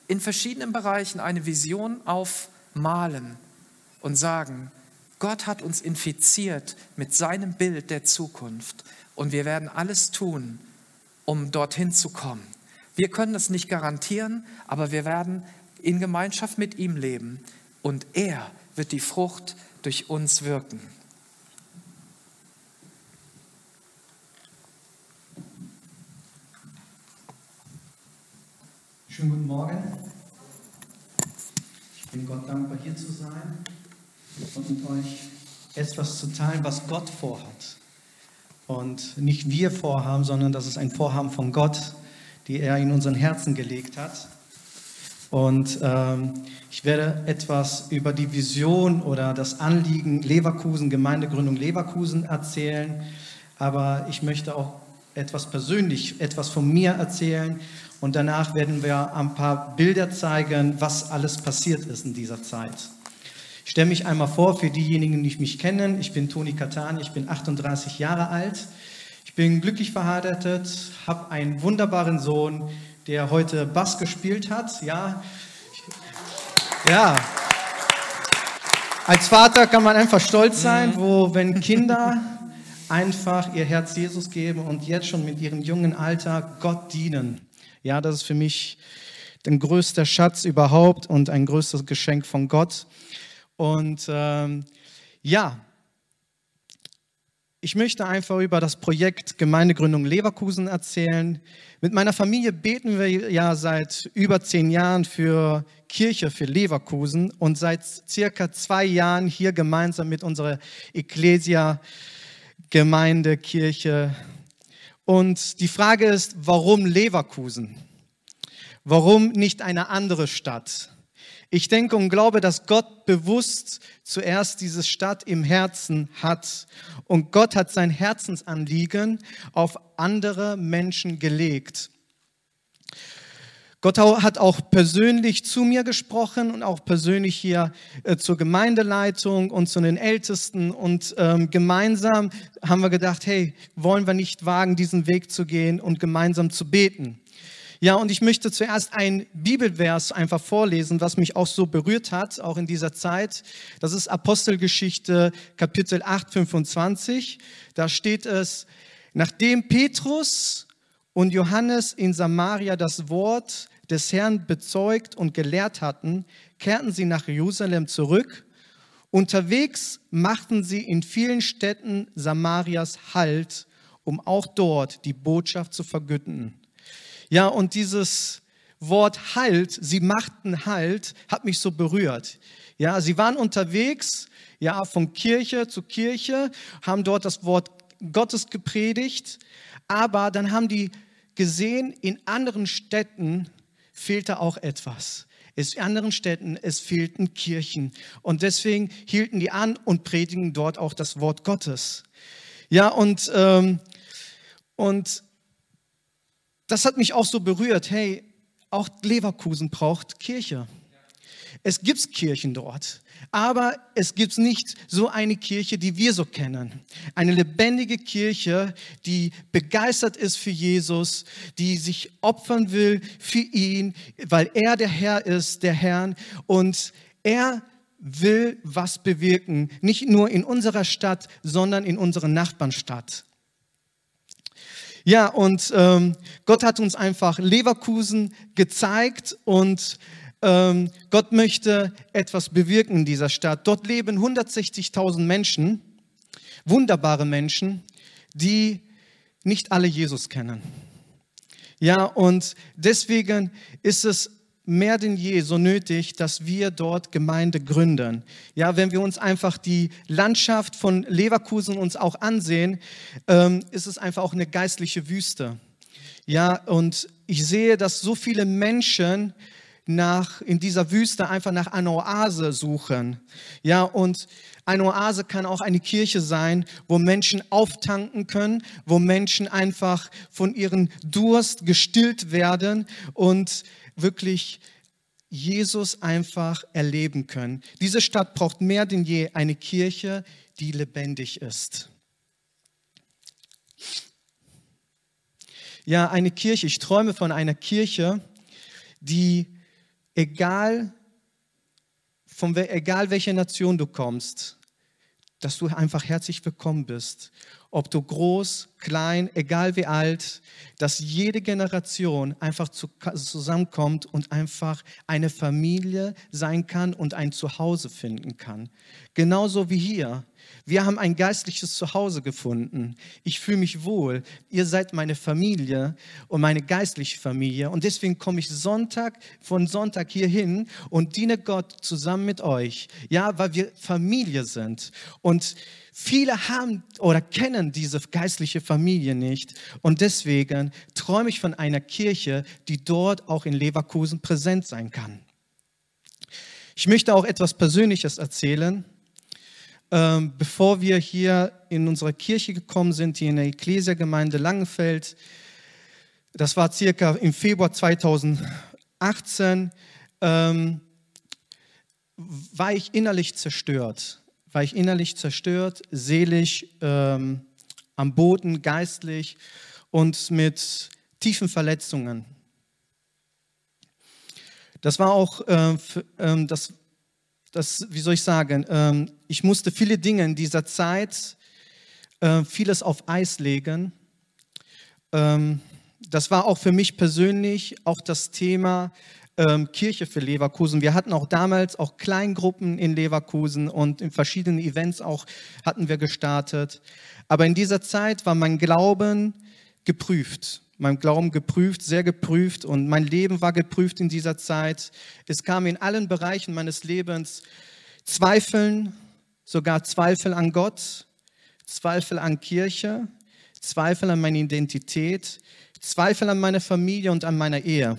in verschiedenen Bereichen eine Vision aufmalen und sagen, Gott hat uns infiziert mit seinem Bild der Zukunft und wir werden alles tun, um dorthin zu kommen. Wir können es nicht garantieren, aber wir werden in Gemeinschaft mit ihm leben und er wird die Frucht durch uns wirken. Schönen guten Morgen. Ich bin Gott dankbar, hier zu sein und mit euch etwas zu teilen, was Gott vorhat. Und nicht wir vorhaben, sondern das ist ein Vorhaben von Gott, die er in unseren Herzen gelegt hat. Und ähm, ich werde etwas über die Vision oder das Anliegen Leverkusen, Gemeindegründung Leverkusen erzählen. Aber ich möchte auch etwas persönlich, etwas von mir erzählen. Und danach werden wir ein paar Bilder zeigen, was alles passiert ist in dieser Zeit. Ich stelle mich einmal vor für diejenigen, die mich kennen. Ich bin Toni Katani, ich bin 38 Jahre alt. Ich bin glücklich verheiratet, habe einen wunderbaren Sohn, der heute Bass gespielt hat. Ja, ja. Als Vater kann man einfach stolz sein, mhm. wo wenn Kinder einfach ihr Herz Jesus geben und jetzt schon mit ihrem jungen Alter Gott dienen. Ja, das ist für mich der größte Schatz überhaupt und ein größtes Geschenk von Gott. Und ähm, ja, ich möchte einfach über das Projekt Gemeindegründung Leverkusen erzählen. Mit meiner Familie beten wir ja seit über zehn Jahren für Kirche für Leverkusen und seit circa zwei Jahren hier gemeinsam mit unserer Ecclesia Gemeinde, Kirche. Und die Frage ist, warum Leverkusen? Warum nicht eine andere Stadt? Ich denke und glaube, dass Gott bewusst zuerst diese Stadt im Herzen hat. Und Gott hat sein Herzensanliegen auf andere Menschen gelegt. Gott hat auch persönlich zu mir gesprochen und auch persönlich hier äh, zur Gemeindeleitung und zu den Ältesten. Und ähm, gemeinsam haben wir gedacht, hey, wollen wir nicht wagen, diesen Weg zu gehen und gemeinsam zu beten. Ja, und ich möchte zuerst ein Bibelvers einfach vorlesen, was mich auch so berührt hat, auch in dieser Zeit. Das ist Apostelgeschichte Kapitel 8, 25. Da steht es, nachdem Petrus und Johannes in Samaria das Wort des Herrn bezeugt und gelehrt hatten, kehrten sie nach Jerusalem zurück. Unterwegs machten sie in vielen Städten Samarias Halt, um auch dort die Botschaft zu vergüten. Ja, und dieses Wort Halt, sie machten Halt, hat mich so berührt. Ja, sie waren unterwegs, ja, von Kirche zu Kirche, haben dort das Wort Gottes gepredigt, aber dann haben die gesehen, in anderen Städten fehlte auch etwas. in anderen Städten, es fehlten Kirchen. Und deswegen hielten die an und predigen dort auch das Wort Gottes. Ja, und, ähm, und das hat mich auch so berührt. Hey, auch Leverkusen braucht Kirche. Es gibt Kirchen dort, aber es gibt nicht so eine Kirche, die wir so kennen. Eine lebendige Kirche, die begeistert ist für Jesus, die sich opfern will für ihn, weil er der Herr ist, der Herrn und er will was bewirken, nicht nur in unserer Stadt, sondern in unserer Nachbarnstadt. Ja, und ähm, Gott hat uns einfach Leverkusen gezeigt und ähm, Gott möchte etwas bewirken in dieser Stadt. Dort leben 160.000 Menschen, wunderbare Menschen, die nicht alle Jesus kennen. Ja, und deswegen ist es mehr denn je so nötig, dass wir dort Gemeinde gründen. Ja, wenn wir uns einfach die Landschaft von Leverkusen uns auch ansehen, ähm, ist es einfach auch eine geistliche Wüste. Ja, und ich sehe, dass so viele Menschen nach, in dieser Wüste einfach nach einer Oase suchen. Ja, und eine Oase kann auch eine Kirche sein, wo Menschen auftanken können, wo Menschen einfach von ihrem Durst gestillt werden und wirklich Jesus einfach erleben können. Diese Stadt braucht mehr denn je eine Kirche, die lebendig ist. Ja, eine Kirche, ich träume von einer Kirche, die egal, von egal welcher Nation du kommst, dass du einfach herzlich willkommen bist. Ob du groß, klein, egal wie alt, dass jede Generation einfach zusammenkommt und einfach eine Familie sein kann und ein Zuhause finden kann. Genauso wie hier. Wir haben ein geistliches Zuhause gefunden. Ich fühle mich wohl. Ihr seid meine Familie und meine geistliche Familie. Und deswegen komme ich Sonntag von Sonntag hier hin und diene Gott zusammen mit euch. Ja, weil wir Familie sind. Und viele haben oder kennen diese geistliche Familie nicht. Und deswegen träume ich von einer Kirche, die dort auch in Leverkusen präsent sein kann. Ich möchte auch etwas Persönliches erzählen. Ähm, bevor wir hier in unsere Kirche gekommen sind, hier in der Ecclesia-Gemeinde Langenfeld, das war circa im Februar 2018, ähm, war ich innerlich zerstört. War ich innerlich zerstört, seelisch, ähm, am Boden, geistlich und mit tiefen Verletzungen. Das war auch, äh, äh, das das, wie soll ich sagen, ähm, ich musste viele Dinge in dieser Zeit, äh, vieles auf Eis legen. Ähm, das war auch für mich persönlich auch das Thema ähm, Kirche für Leverkusen. Wir hatten auch damals auch Kleingruppen in Leverkusen und in verschiedenen Events auch hatten wir gestartet. Aber in dieser Zeit war mein Glauben geprüft mein Glauben geprüft, sehr geprüft und mein Leben war geprüft in dieser Zeit. Es kam in allen Bereichen meines Lebens Zweifeln, sogar Zweifel an Gott, Zweifel an Kirche, Zweifel an meine Identität, Zweifel an meine Familie und an meine Ehe.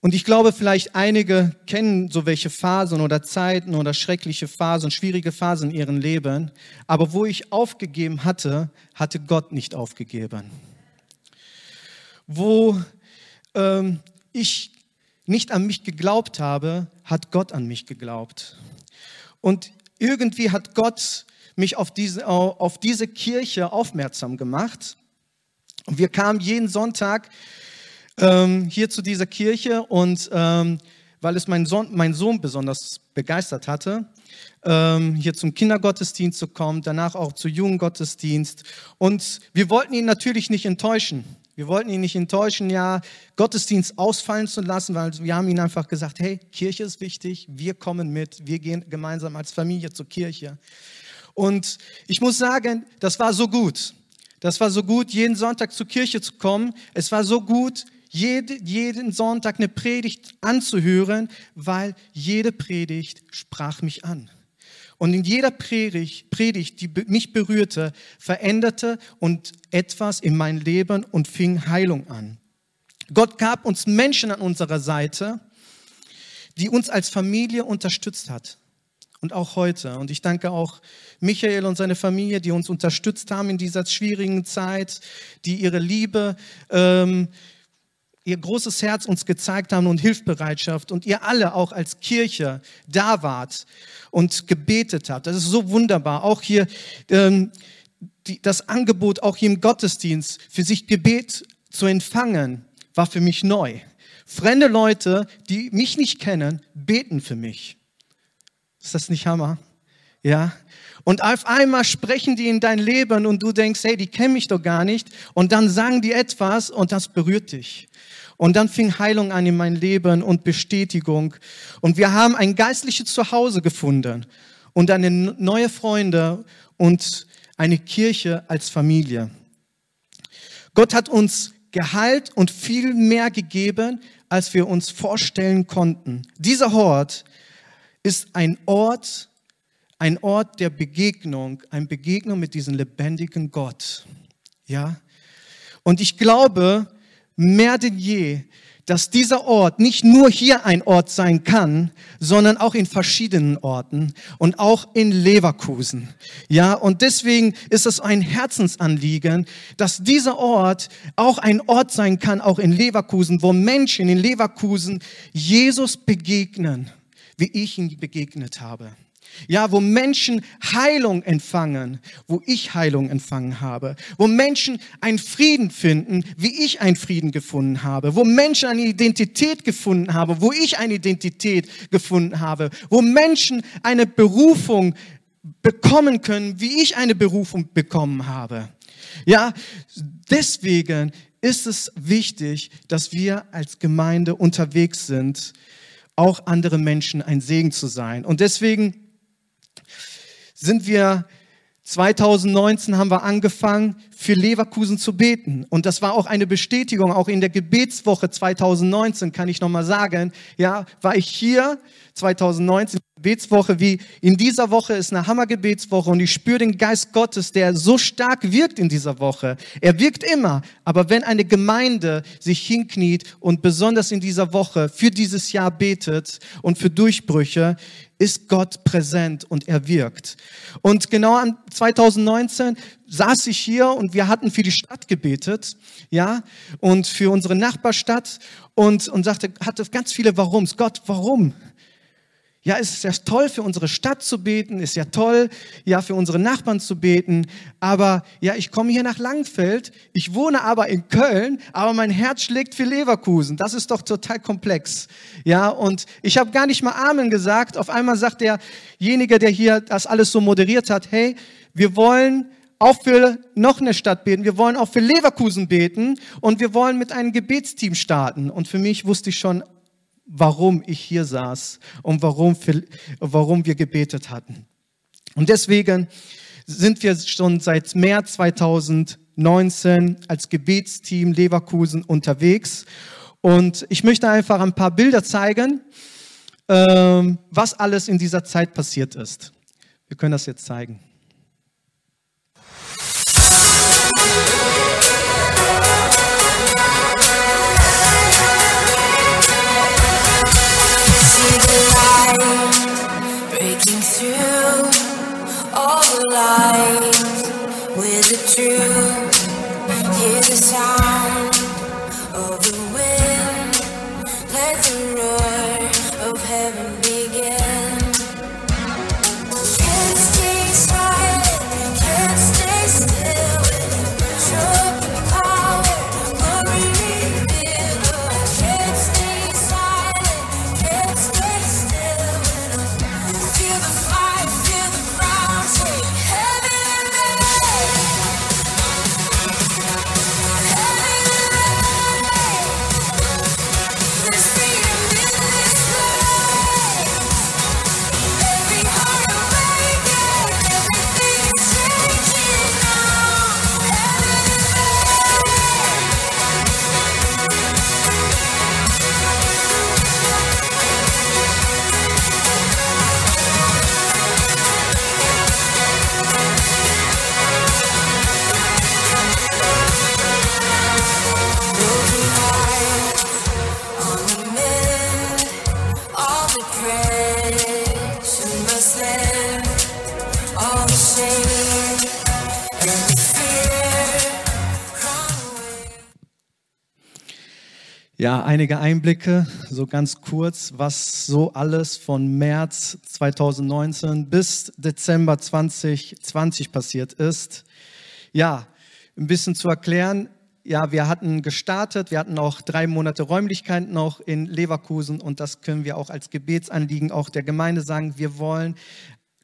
Und ich glaube, vielleicht einige kennen so welche Phasen oder Zeiten oder schreckliche Phasen, schwierige Phasen in ihrem Leben. Aber wo ich aufgegeben hatte, hatte Gott nicht aufgegeben wo ähm, ich nicht an mich geglaubt habe, hat Gott an mich geglaubt. Und irgendwie hat Gott mich auf diese, auf diese Kirche aufmerksam gemacht. Und wir kamen jeden Sonntag ähm, hier zu dieser Kirche und ähm, weil es mein Sohn, mein Sohn besonders begeistert hatte, ähm, hier zum Kindergottesdienst zu kommen, danach auch zu Jugendgottesdienst. Und wir wollten ihn natürlich nicht enttäuschen. Wir wollten ihn nicht enttäuschen, ja, Gottesdienst ausfallen zu lassen, weil wir haben ihm einfach gesagt, hey, Kirche ist wichtig, wir kommen mit, wir gehen gemeinsam als Familie zur Kirche. Und ich muss sagen, das war so gut. Das war so gut, jeden Sonntag zur Kirche zu kommen. Es war so gut, jede, jeden Sonntag eine Predigt anzuhören, weil jede Predigt sprach mich an. Und in jeder Predigt, die mich berührte, veränderte und etwas in mein Leben und fing Heilung an. Gott gab uns Menschen an unserer Seite, die uns als Familie unterstützt hat. Und auch heute. Und ich danke auch Michael und seine Familie, die uns unterstützt haben in dieser schwierigen Zeit, die ihre Liebe ähm, ihr großes Herz uns gezeigt haben und Hilfsbereitschaft und ihr alle auch als Kirche da wart und gebetet habt. Das ist so wunderbar. Auch hier ähm, die, das Angebot, auch hier im Gottesdienst, für sich Gebet zu empfangen, war für mich neu. Fremde Leute, die mich nicht kennen, beten für mich. Ist das nicht Hammer? Ja. Und auf einmal sprechen die in dein Leben und du denkst, hey, die kennen mich doch gar nicht. Und dann sagen die etwas und das berührt dich. Und dann fing Heilung an in mein Leben und Bestätigung. Und wir haben ein geistliches Zuhause gefunden und eine neue Freunde und eine Kirche als Familie. Gott hat uns Gehalt und viel mehr gegeben, als wir uns vorstellen konnten. Dieser Ort ist ein Ort, ein Ort der Begegnung, ein Begegnung mit diesem lebendigen Gott. Ja? Und ich glaube, mehr denn je, dass dieser Ort nicht nur hier ein Ort sein kann, sondern auch in verschiedenen Orten und auch in Leverkusen. Ja, und deswegen ist es ein Herzensanliegen, dass dieser Ort auch ein Ort sein kann, auch in Leverkusen, wo Menschen in Leverkusen Jesus begegnen, wie ich ihn begegnet habe. Ja, wo Menschen Heilung empfangen, wo ich Heilung empfangen habe, wo Menschen einen Frieden finden, wie ich einen Frieden gefunden habe, wo Menschen eine Identität gefunden haben, wo ich eine Identität gefunden habe, wo Menschen eine Berufung bekommen können, wie ich eine Berufung bekommen habe. Ja, deswegen ist es wichtig, dass wir als Gemeinde unterwegs sind, auch andere Menschen ein Segen zu sein. Und deswegen sind wir 2019 haben wir angefangen, für Leverkusen zu beten. Und das war auch eine Bestätigung, auch in der Gebetswoche 2019 kann ich nochmal sagen, ja, war ich hier 2019 Gebetswoche wie in dieser Woche ist eine Hammergebetswoche und ich spüre den Geist Gottes, der so stark wirkt in dieser Woche. Er wirkt immer, aber wenn eine Gemeinde sich hinkniet und besonders in dieser Woche für dieses Jahr betet und für Durchbrüche, ist Gott präsent und er wirkt. Und genau an 2019 saß ich hier und wir hatten für die Stadt gebetet, ja, und für unsere Nachbarstadt und, und sagte, hatte ganz viele Warums. Gott, warum? Ja, es ist ja toll für unsere Stadt zu beten, ist ja toll, ja, für unsere Nachbarn zu beten. Aber ja, ich komme hier nach Langfeld, ich wohne aber in Köln, aber mein Herz schlägt für Leverkusen. Das ist doch total komplex. Ja, und ich habe gar nicht mal Amen gesagt. Auf einmal sagt derjenige, der hier das alles so moderiert hat, hey, wir wollen auch für noch eine Stadt beten. Wir wollen auch für Leverkusen beten und wir wollen mit einem Gebetsteam starten. Und für mich wusste ich schon, warum ich hier saß und warum, warum wir gebetet hatten. Und deswegen sind wir schon seit März 2019 als Gebetsteam Leverkusen unterwegs. Und ich möchte einfach ein paar Bilder zeigen, ähm, was alles in dieser Zeit passiert ist. Wir können das jetzt zeigen. Einige Einblicke, so ganz kurz, was so alles von März 2019 bis Dezember 2020 passiert ist. Ja, ein bisschen zu erklären. Ja, wir hatten gestartet, wir hatten auch drei Monate Räumlichkeiten noch in Leverkusen und das können wir auch als Gebetsanliegen auch der Gemeinde sagen. Wir wollen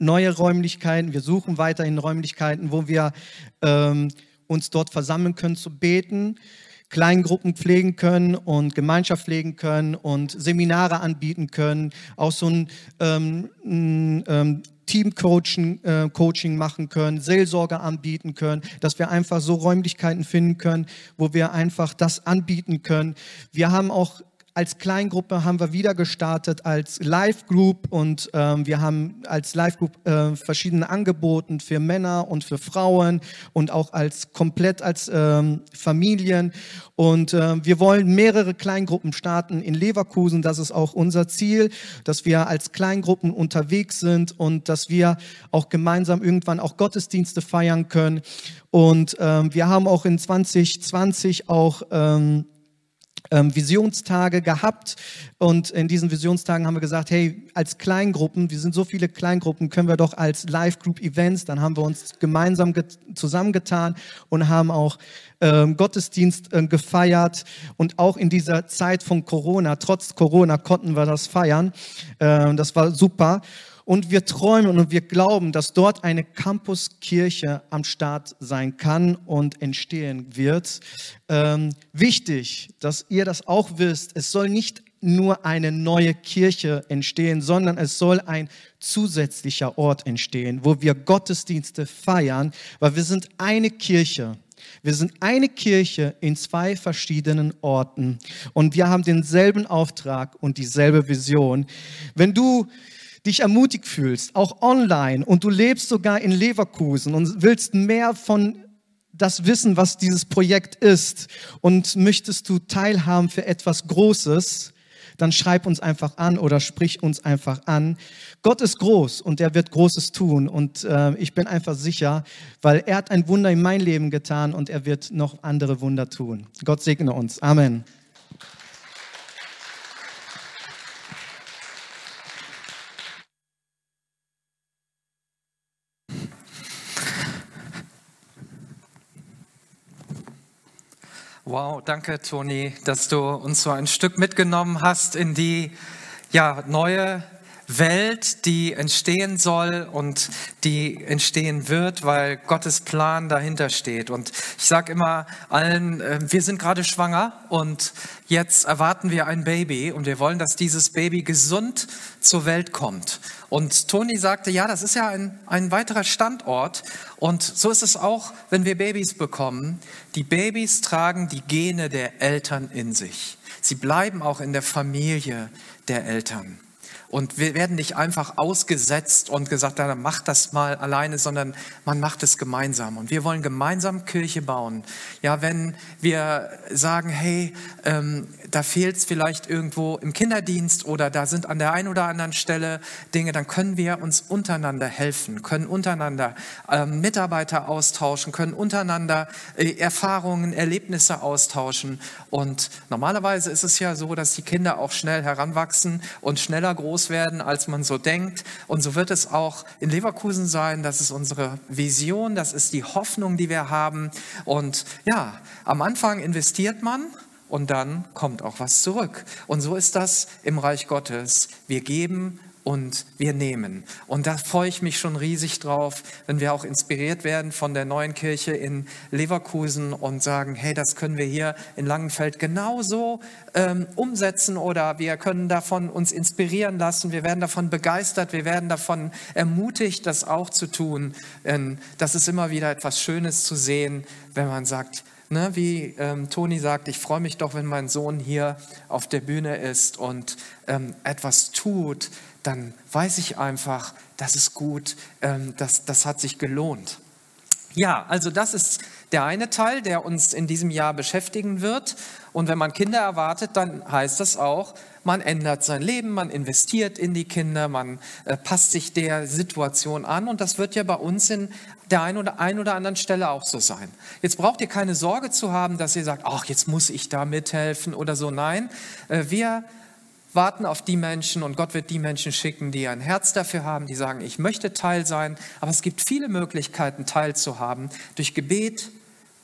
neue Räumlichkeiten, wir suchen weiterhin Räumlichkeiten, wo wir ähm, uns dort versammeln können zu beten, Kleingruppen pflegen können und Gemeinschaft pflegen können und Seminare anbieten können, auch so ein ähm, ähm, Teamcoaching äh, Coaching machen können, Seelsorge anbieten können, dass wir einfach so Räumlichkeiten finden können, wo wir einfach das anbieten können. Wir haben auch als Kleingruppe haben wir wieder gestartet als Live Group und ähm, wir haben als Live Group äh, verschiedene Angebote für Männer und für Frauen und auch als komplett als ähm, Familien und äh, wir wollen mehrere Kleingruppen starten in Leverkusen. Das ist auch unser Ziel, dass wir als Kleingruppen unterwegs sind und dass wir auch gemeinsam irgendwann auch Gottesdienste feiern können. Und ähm, wir haben auch in 2020 auch ähm, ähm, Visionstage gehabt. Und in diesen Visionstagen haben wir gesagt, hey, als Kleingruppen, wir sind so viele Kleingruppen, können wir doch als Live-Group-Events, dann haben wir uns gemeinsam get- zusammengetan und haben auch ähm, Gottesdienst äh, gefeiert. Und auch in dieser Zeit von Corona, trotz Corona konnten wir das feiern, ähm, das war super. Und wir träumen und wir glauben, dass dort eine Campuskirche am Start sein kann und entstehen wird. Ähm, wichtig, dass ihr das auch wisst. Es soll nicht nur eine neue Kirche entstehen, sondern es soll ein zusätzlicher Ort entstehen, wo wir Gottesdienste feiern, weil wir sind eine Kirche. Wir sind eine Kirche in zwei verschiedenen Orten und wir haben denselben Auftrag und dieselbe Vision. Wenn du dich ermutigt fühlst, auch online und du lebst sogar in Leverkusen und willst mehr von das wissen, was dieses Projekt ist und möchtest du teilhaben für etwas Großes, dann schreib uns einfach an oder sprich uns einfach an. Gott ist groß und er wird Großes tun und äh, ich bin einfach sicher, weil er hat ein Wunder in mein Leben getan und er wird noch andere Wunder tun. Gott segne uns. Amen. Wow, danke Toni, dass du uns so ein Stück mitgenommen hast in die ja, neue Welt, die entstehen soll und die entstehen wird, weil Gottes Plan dahinter steht. Und ich sage immer allen, äh, wir sind gerade schwanger und jetzt erwarten wir ein Baby und wir wollen, dass dieses Baby gesund zur Welt kommt. Und Toni sagte, ja, das ist ja ein, ein weiterer Standort. Und so ist es auch, wenn wir Babys bekommen. Die Babys tragen die Gene der Eltern in sich. Sie bleiben auch in der Familie der Eltern. Und wir werden nicht einfach ausgesetzt und gesagt, dann mach das mal alleine, sondern man macht es gemeinsam. Und wir wollen gemeinsam Kirche bauen. Ja, wenn wir sagen, hey, ähm, da fehlt es vielleicht irgendwo im Kinderdienst oder da sind an der einen oder anderen Stelle Dinge, dann können wir uns untereinander helfen, können untereinander ähm, Mitarbeiter austauschen, können untereinander äh, Erfahrungen, Erlebnisse austauschen. Und normalerweise ist es ja so, dass die Kinder auch schnell heranwachsen und schneller groß groß werden, als man so denkt. Und so wird es auch in Leverkusen sein. Das ist unsere Vision, das ist die Hoffnung, die wir haben. Und ja, am Anfang investiert man und dann kommt auch was zurück. Und so ist das im Reich Gottes. Wir geben und wir nehmen. Und da freue ich mich schon riesig drauf, wenn wir auch inspiriert werden von der neuen Kirche in Leverkusen und sagen, hey, das können wir hier in Langenfeld genauso ähm, umsetzen oder wir können davon uns inspirieren lassen, wir werden davon begeistert, wir werden davon ermutigt, das auch zu tun. Ähm, das ist immer wieder etwas Schönes zu sehen, wenn man sagt, Ne, wie ähm, Toni sagt, ich freue mich doch, wenn mein Sohn hier auf der Bühne ist und ähm, etwas tut, dann weiß ich einfach, das ist gut, ähm, das, das hat sich gelohnt. Ja, also das ist der eine Teil, der uns in diesem Jahr beschäftigen wird. Und wenn man Kinder erwartet, dann heißt das auch, man ändert sein Leben, man investiert in die Kinder, man äh, passt sich der Situation an. Und das wird ja bei uns in der einen oder, ein oder anderen Stelle auch so sein. Jetzt braucht ihr keine Sorge zu haben, dass ihr sagt, ach, jetzt muss ich da mithelfen oder so. Nein, äh, wir warten auf die Menschen und Gott wird die Menschen schicken, die ein Herz dafür haben, die sagen, ich möchte Teil sein. Aber es gibt viele Möglichkeiten, teilzuhaben. Durch Gebet,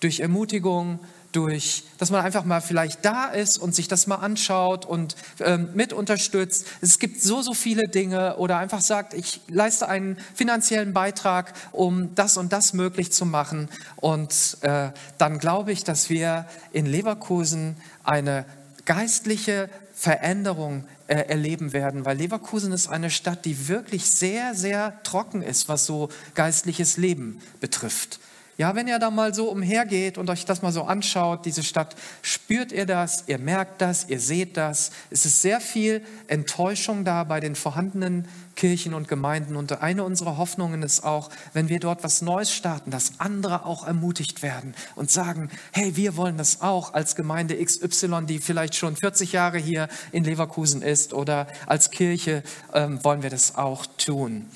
durch Ermutigung, durch, dass man einfach mal vielleicht da ist und sich das mal anschaut und ähm, mit unterstützt. Es gibt so, so viele Dinge oder einfach sagt, ich leiste einen finanziellen Beitrag, um das und das möglich zu machen. Und äh, dann glaube ich, dass wir in Leverkusen eine geistliche Veränderung äh, erleben werden, weil Leverkusen ist eine Stadt, die wirklich sehr, sehr trocken ist, was so geistliches Leben betrifft. Ja, wenn ihr da mal so umhergeht und euch das mal so anschaut, diese Stadt, spürt ihr das, ihr merkt das, ihr seht das. Es ist sehr viel Enttäuschung da bei den vorhandenen Kirchen und Gemeinden. Und eine unserer Hoffnungen ist auch, wenn wir dort was Neues starten, dass andere auch ermutigt werden und sagen, hey, wir wollen das auch als Gemeinde XY, die vielleicht schon 40 Jahre hier in Leverkusen ist oder als Kirche ähm, wollen wir das auch tun.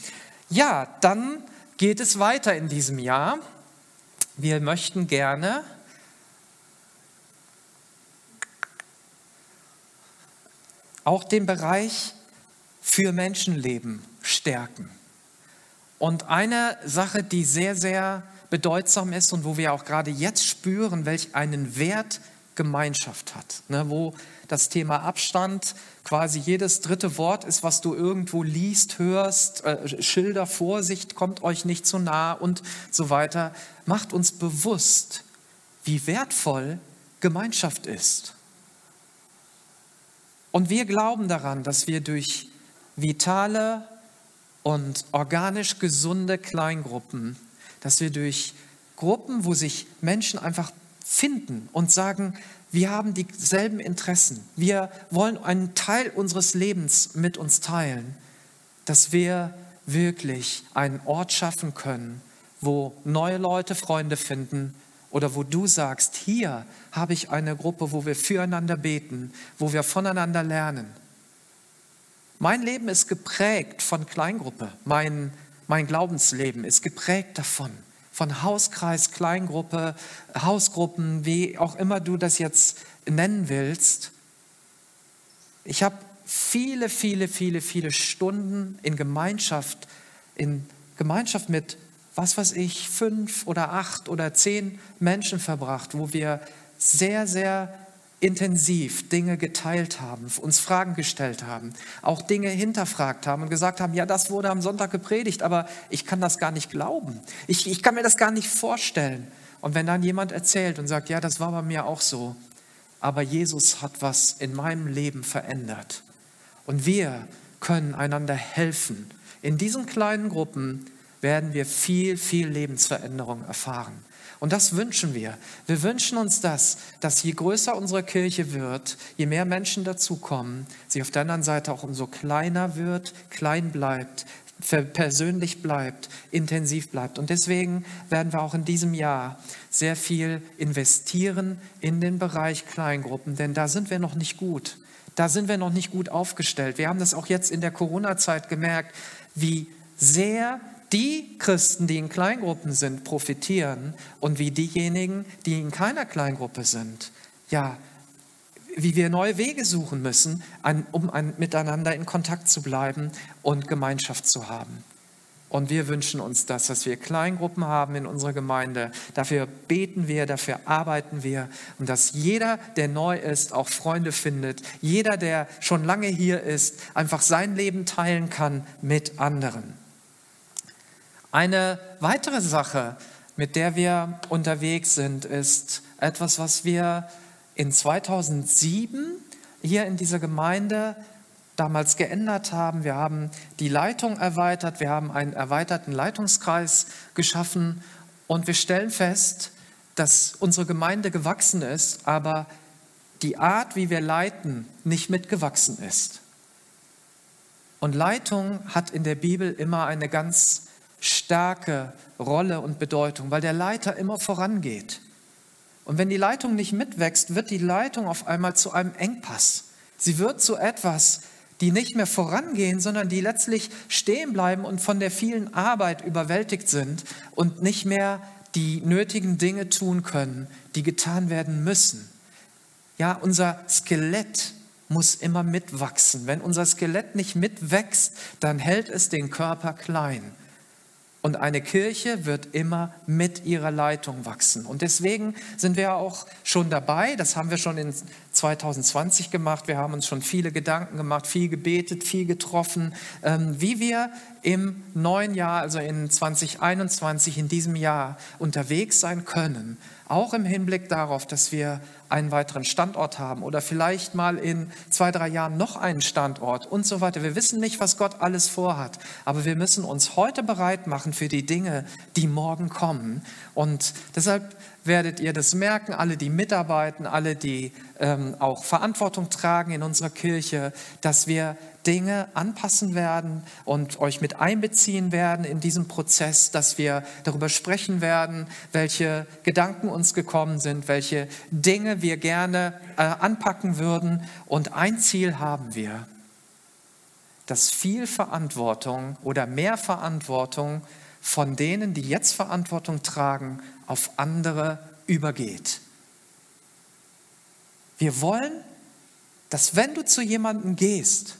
Ja, dann geht es weiter in diesem Jahr wir möchten gerne auch den Bereich für Menschenleben stärken. Und eine Sache, die sehr, sehr bedeutsam ist und wo wir auch gerade jetzt spüren, welch einen Wert Gemeinschaft hat, ne, wo das Thema Abstand quasi jedes dritte Wort ist, was du irgendwo liest, hörst, äh, Schilder, Vorsicht, kommt euch nicht zu nah und so weiter, macht uns bewusst, wie wertvoll Gemeinschaft ist. Und wir glauben daran, dass wir durch vitale und organisch gesunde Kleingruppen, dass wir durch Gruppen, wo sich Menschen einfach finden und sagen, wir haben dieselben Interessen, wir wollen einen Teil unseres Lebens mit uns teilen, dass wir wirklich einen Ort schaffen können, wo neue Leute Freunde finden oder wo du sagst, hier habe ich eine Gruppe, wo wir füreinander beten, wo wir voneinander lernen. Mein Leben ist geprägt von Kleingruppe, mein, mein Glaubensleben ist geprägt davon von Hauskreis, Kleingruppe, Hausgruppen, wie auch immer du das jetzt nennen willst. Ich habe viele, viele, viele, viele Stunden in Gemeinschaft, in Gemeinschaft mit, was weiß ich, fünf oder acht oder zehn Menschen verbracht, wo wir sehr, sehr intensiv Dinge geteilt haben, uns Fragen gestellt haben, auch Dinge hinterfragt haben und gesagt haben, ja, das wurde am Sonntag gepredigt, aber ich kann das gar nicht glauben. Ich, ich kann mir das gar nicht vorstellen. Und wenn dann jemand erzählt und sagt, ja, das war bei mir auch so, aber Jesus hat was in meinem Leben verändert. Und wir können einander helfen. In diesen kleinen Gruppen werden wir viel, viel Lebensveränderung erfahren. Und das wünschen wir. Wir wünschen uns das, dass je größer unsere Kirche wird, je mehr Menschen dazukommen, sie auf der anderen Seite auch umso kleiner wird, klein bleibt, persönlich bleibt, intensiv bleibt. Und deswegen werden wir auch in diesem Jahr sehr viel investieren in den Bereich Kleingruppen, denn da sind wir noch nicht gut. Da sind wir noch nicht gut aufgestellt. Wir haben das auch jetzt in der Corona-Zeit gemerkt, wie sehr die Christen, die in Kleingruppen sind, profitieren und wie diejenigen, die in keiner Kleingruppe sind, ja, wie wir neue Wege suchen müssen, um miteinander in Kontakt zu bleiben und Gemeinschaft zu haben. Und wir wünschen uns das, dass wir Kleingruppen haben in unserer Gemeinde. Dafür beten wir, dafür arbeiten wir. Und dass jeder, der neu ist, auch Freunde findet. Jeder, der schon lange hier ist, einfach sein Leben teilen kann mit anderen. Eine weitere Sache, mit der wir unterwegs sind, ist etwas, was wir in 2007 hier in dieser Gemeinde damals geändert haben. Wir haben die Leitung erweitert, wir haben einen erweiterten Leitungskreis geschaffen und wir stellen fest, dass unsere Gemeinde gewachsen ist, aber die Art, wie wir leiten, nicht mitgewachsen ist. Und Leitung hat in der Bibel immer eine ganz starke Rolle und Bedeutung, weil der Leiter immer vorangeht. Und wenn die Leitung nicht mitwächst, wird die Leitung auf einmal zu einem Engpass. Sie wird zu etwas, die nicht mehr vorangehen, sondern die letztlich stehen bleiben und von der vielen Arbeit überwältigt sind und nicht mehr die nötigen Dinge tun können, die getan werden müssen. Ja, unser Skelett muss immer mitwachsen. Wenn unser Skelett nicht mitwächst, dann hält es den Körper klein. Und eine Kirche wird immer mit ihrer Leitung wachsen. Und deswegen sind wir auch schon dabei. Das haben wir schon in 2020 gemacht. Wir haben uns schon viele Gedanken gemacht, viel gebetet, viel getroffen, ähm, wie wir im neuen Jahr, also in 2021, in diesem Jahr unterwegs sein können. Auch im Hinblick darauf, dass wir einen weiteren Standort haben oder vielleicht mal in zwei, drei Jahren noch einen Standort und so weiter. Wir wissen nicht, was Gott alles vorhat, aber wir müssen uns heute bereit machen für die Dinge, die morgen kommen. Und deshalb werdet ihr das merken, alle, die mitarbeiten, alle, die ähm, auch Verantwortung tragen in unserer Kirche, dass wir Dinge anpassen werden und euch mit einbeziehen werden in diesem Prozess, dass wir darüber sprechen werden, welche Gedanken uns gekommen sind, welche Dinge wir gerne äh, anpacken würden. Und ein Ziel haben wir, dass viel Verantwortung oder mehr Verantwortung von denen, die jetzt Verantwortung tragen, auf andere übergeht. Wir wollen, dass wenn du zu jemandem gehst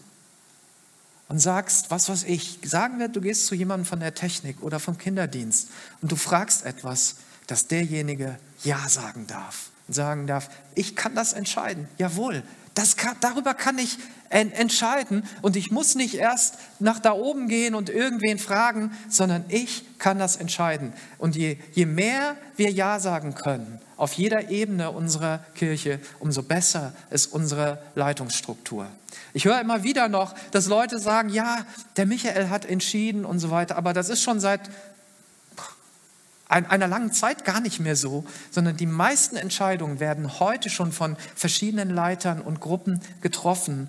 und sagst, was weiß ich, sagen wir, du gehst zu jemandem von der Technik oder vom Kinderdienst und du fragst etwas, dass derjenige Ja sagen darf. und sagen darf, ich kann das entscheiden. Jawohl, das kann, darüber kann ich en entscheiden und ich muss nicht erst nach da oben gehen und irgendwen fragen, sondern ich kann das entscheiden. Und je, je mehr wir Ja sagen können auf jeder Ebene unserer Kirche, umso besser ist unsere Leitungsstruktur. Ich höre immer wieder noch, dass Leute sagen, ja, der Michael hat entschieden und so weiter, aber das ist schon seit einer langen Zeit gar nicht mehr so, sondern die meisten Entscheidungen werden heute schon von verschiedenen Leitern und Gruppen getroffen.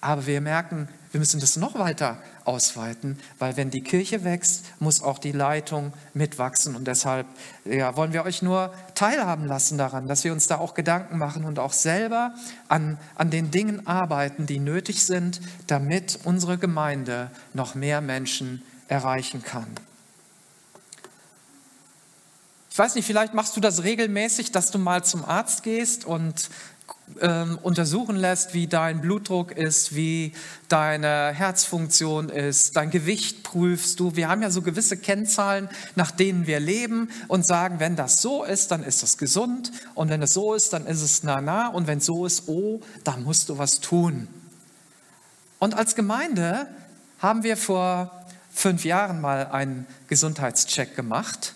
Aber wir merken, wir müssen das noch weiter ausweiten, weil wenn die Kirche wächst, muss auch die Leitung mitwachsen. Und deshalb ja, wollen wir euch nur teilhaben lassen daran, dass wir uns da auch Gedanken machen und auch selber an, an den Dingen arbeiten, die nötig sind, damit unsere Gemeinde noch mehr Menschen erreichen kann. Ich weiß nicht, vielleicht machst du das regelmäßig, dass du mal zum Arzt gehst und ähm, untersuchen lässt, wie dein Blutdruck ist, wie deine Herzfunktion ist, dein Gewicht prüfst du. Wir haben ja so gewisse Kennzahlen, nach denen wir leben und sagen, wenn das so ist, dann ist das gesund und wenn es so ist, dann ist es na na und wenn es so ist, oh, da musst du was tun. Und als Gemeinde haben wir vor fünf Jahren mal einen Gesundheitscheck gemacht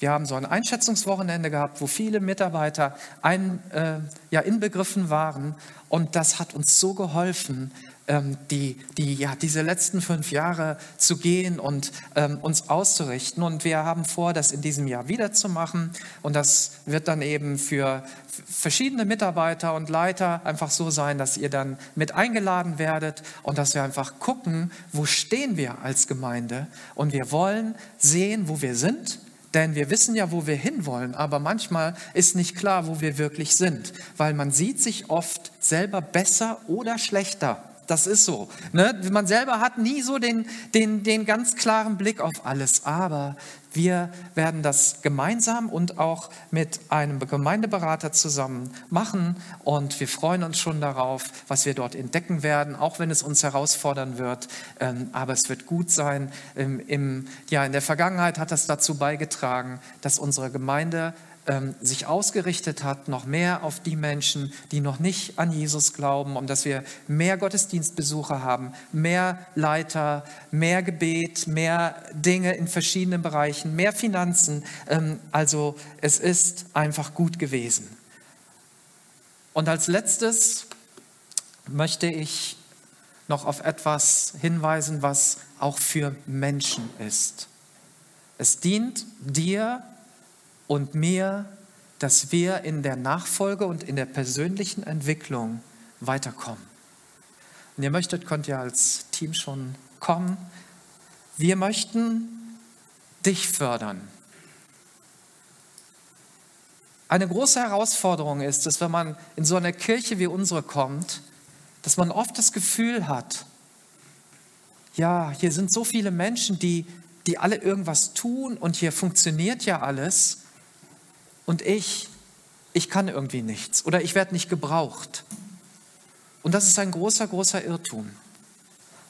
wir haben so ein Einschätzungswochenende gehabt, wo viele Mitarbeiter ein, äh, ja, inbegriffen waren. Und das hat uns so geholfen, ähm, die, die, ja, diese letzten fünf Jahre zu gehen und ähm, uns auszurichten. Und wir haben vor, das in diesem Jahr wieder zu machen. Und das wird dann eben für verschiedene Mitarbeiter und Leiter einfach so sein, dass ihr dann mit eingeladen werdet und dass wir einfach gucken, wo stehen wir als Gemeinde. Und wir wollen sehen, wo wir sind denn wir wissen ja, wo wir hinwollen, aber manchmal ist nicht klar, wo wir wirklich sind, weil man sieht sich oft selber besser oder schlechter. Das ist so. Ne? Man selber hat nie so den, den, den ganz klaren Blick auf alles, aber wir werden das gemeinsam und auch mit einem Gemeindeberater zusammen machen und wir freuen uns schon darauf, was wir dort entdecken werden, auch wenn es uns herausfordern wird. Ähm, aber es wird gut sein. Im, ja, in der Vergangenheit hat das dazu beigetragen, dass unsere Gemeinde ähm, sich ausgerichtet hat, noch mehr auf die Menschen, die noch nicht an Jesus glauben, um dass wir mehr Gottesdienstbesucher haben, mehr Leiter, mehr Gebet, mehr Dinge in verschiedenen Bereichen, mehr Finanzen. Ähm, also es ist einfach gut gewesen. Und als letztes möchte ich noch auf etwas hinweisen, was auch für Menschen ist. Es dient dir und mir, dass wir in der Nachfolge und in der persönlichen Entwicklung weiterkommen. Und ihr möchtet, könnt ihr als Team schon kommen. Wir möchten dich fördern. Eine große Herausforderung ist dass wenn man in so eine Kirche wie unsere kommt, dass man oft das Gefühl hat, ja, hier sind so viele Menschen, die, die alle irgendwas tun und hier funktioniert ja alles. Und ich, ich kann irgendwie nichts oder ich werde nicht gebraucht. Und das ist ein großer, großer Irrtum.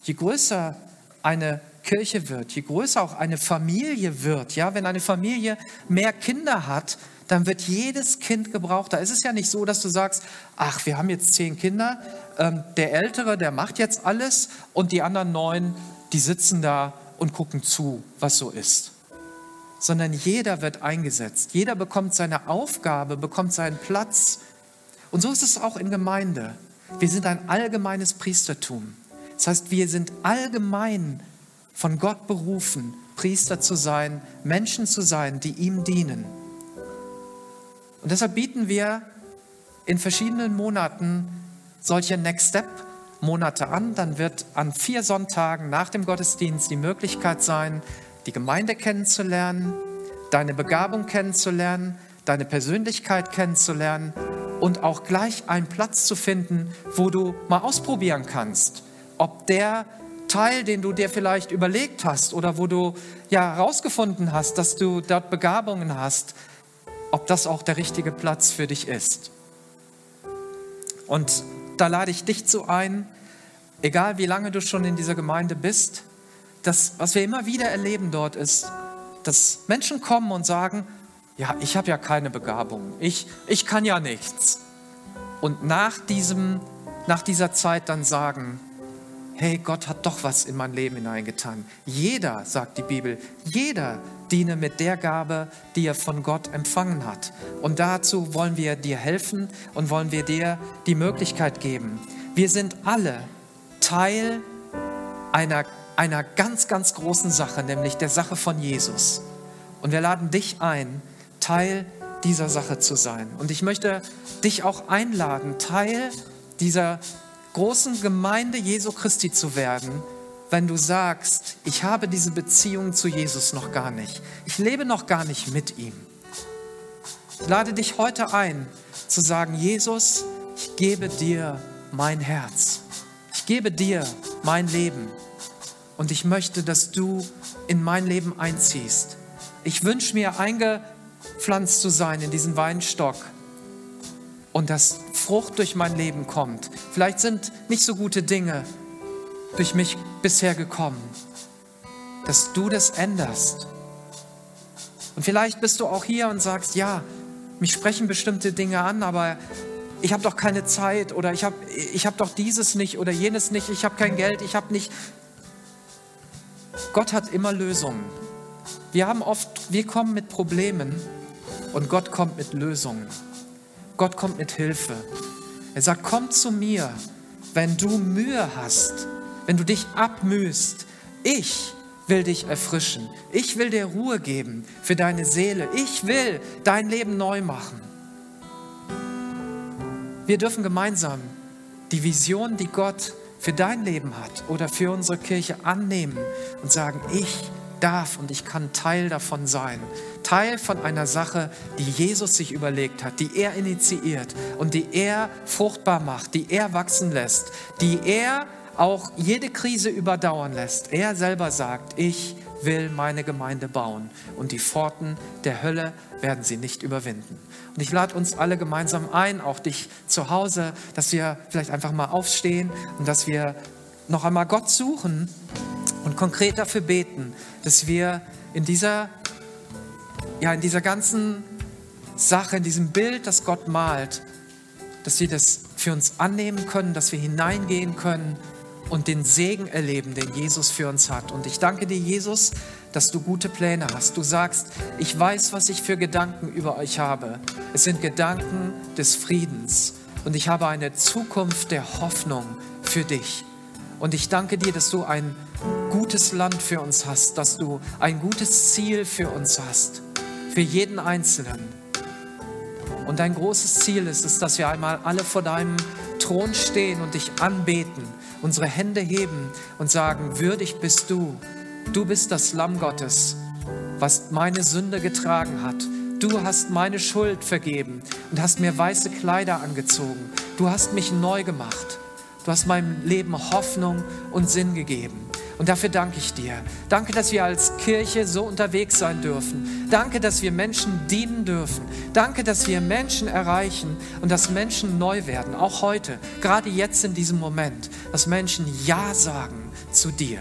Je größer eine Kirche wird, je größer auch eine Familie wird, ja, wenn eine Familie mehr Kinder hat, dann wird jedes Kind gebraucht. Da ist es ja nicht so, dass du sagst, ach, wir haben jetzt zehn Kinder, ähm, der Ältere, der macht jetzt alles und die anderen neun, die sitzen da und gucken zu, was so ist sondern jeder wird eingesetzt. Jeder bekommt seine Aufgabe, bekommt seinen Platz. Und so ist es auch in Gemeinde. Wir sind ein allgemeines Priestertum. Das heißt, wir sind allgemein von Gott berufen, Priester zu sein, Menschen zu sein, die ihm dienen. Und deshalb bieten wir in verschiedenen Monaten solche Next Step Monate an. Dann wird an vier Sonntagen nach dem Gottesdienst die Möglichkeit sein, die Gemeinde kennenzulernen, deine Begabung kennenzulernen, deine Persönlichkeit kennenzulernen und auch gleich einen Platz zu finden, wo du mal ausprobieren kannst, ob der Teil, den du dir vielleicht überlegt hast oder wo du ja herausgefunden hast, dass du dort Begabungen hast, ob das auch der richtige Platz für dich ist. Und da lade ich dich zu ein, egal wie lange du schon in dieser Gemeinde bist, das, was wir immer wieder erleben dort ist, dass Menschen kommen und sagen, ja, ich habe ja keine Begabung, ich, ich kann ja nichts. Und nach, diesem, nach dieser Zeit dann sagen, hey, Gott hat doch was in mein Leben hineingetan. Jeder, sagt die Bibel, jeder diene mit der Gabe, die er von Gott empfangen hat. Und dazu wollen wir dir helfen und wollen wir dir die Möglichkeit geben. Wir sind alle Teil einer, einer ganz, ganz großen Sache, nämlich der Sache von Jesus. Und wir laden dich ein, Teil dieser Sache zu sein. Und ich möchte dich auch einladen, Teil dieser großen Gemeinde Jesu Christi zu werden, wenn du sagst, ich habe diese Beziehung zu Jesus noch gar nicht. Ich lebe noch gar nicht mit ihm. Ich lade dich heute ein, zu sagen, Jesus, ich gebe dir mein Herz. Ich gebe dir mein Leben. Und ich möchte, dass du in mein Leben einziehst. Ich wünsche mir eingepflanzt zu sein in diesen Weinstock und dass Frucht durch mein Leben kommt. Vielleicht sind nicht so gute Dinge durch mich bisher gekommen, dass du das änderst. Und vielleicht bist du auch hier und sagst, ja, mich sprechen bestimmte Dinge an, aber ich habe doch keine Zeit oder ich habe ich hab doch dieses nicht oder jenes nicht, ich habe kein Geld, ich habe nicht. Gott hat immer Lösungen. Wir haben oft, wir kommen mit Problemen und Gott kommt mit Lösungen. Gott kommt mit Hilfe. Er sagt, komm zu mir, wenn du Mühe hast, wenn du dich abmühst. Ich will dich erfrischen. Ich will dir Ruhe geben für deine Seele. Ich will dein Leben neu machen. Wir dürfen gemeinsam die Vision, die Gott für dein Leben hat oder für unsere Kirche annehmen und sagen, ich darf und ich kann Teil davon sein. Teil von einer Sache, die Jesus sich überlegt hat, die er initiiert und die er fruchtbar macht, die er wachsen lässt, die er auch jede Krise überdauern lässt. Er selber sagt, ich will meine Gemeinde bauen und die Pforten der Hölle werden sie nicht überwinden. Und ich lade uns alle gemeinsam ein, auch dich zu Hause, dass wir vielleicht einfach mal aufstehen und dass wir noch einmal Gott suchen und konkret dafür beten, dass wir in dieser, ja, in dieser ganzen Sache, in diesem Bild, das Gott malt, dass wir das für uns annehmen können, dass wir hineingehen können und den Segen erleben, den Jesus für uns hat. Und ich danke dir, Jesus, dass du gute Pläne hast. Du sagst, ich weiß, was ich für Gedanken über euch habe. Es sind Gedanken des Friedens. Und ich habe eine Zukunft der Hoffnung für dich. Und ich danke dir, dass du ein gutes Land für uns hast, dass du ein gutes Ziel für uns hast, für jeden Einzelnen. Und dein großes Ziel ist es, dass wir einmal alle vor deinem Thron stehen und dich anbeten, unsere Hände heben und sagen, würdig bist du. Du bist das Lamm Gottes, was meine Sünde getragen hat. Du hast meine Schuld vergeben und hast mir weiße Kleider angezogen. Du hast mich neu gemacht. Du hast meinem Leben Hoffnung und Sinn gegeben. Und dafür danke ich dir. Danke, dass wir als Kirche so unterwegs sein dürfen. Danke, dass wir Menschen dienen dürfen. Danke, dass wir Menschen erreichen und dass Menschen neu werden. Auch heute, gerade jetzt in diesem Moment, dass Menschen Ja sagen zu dir.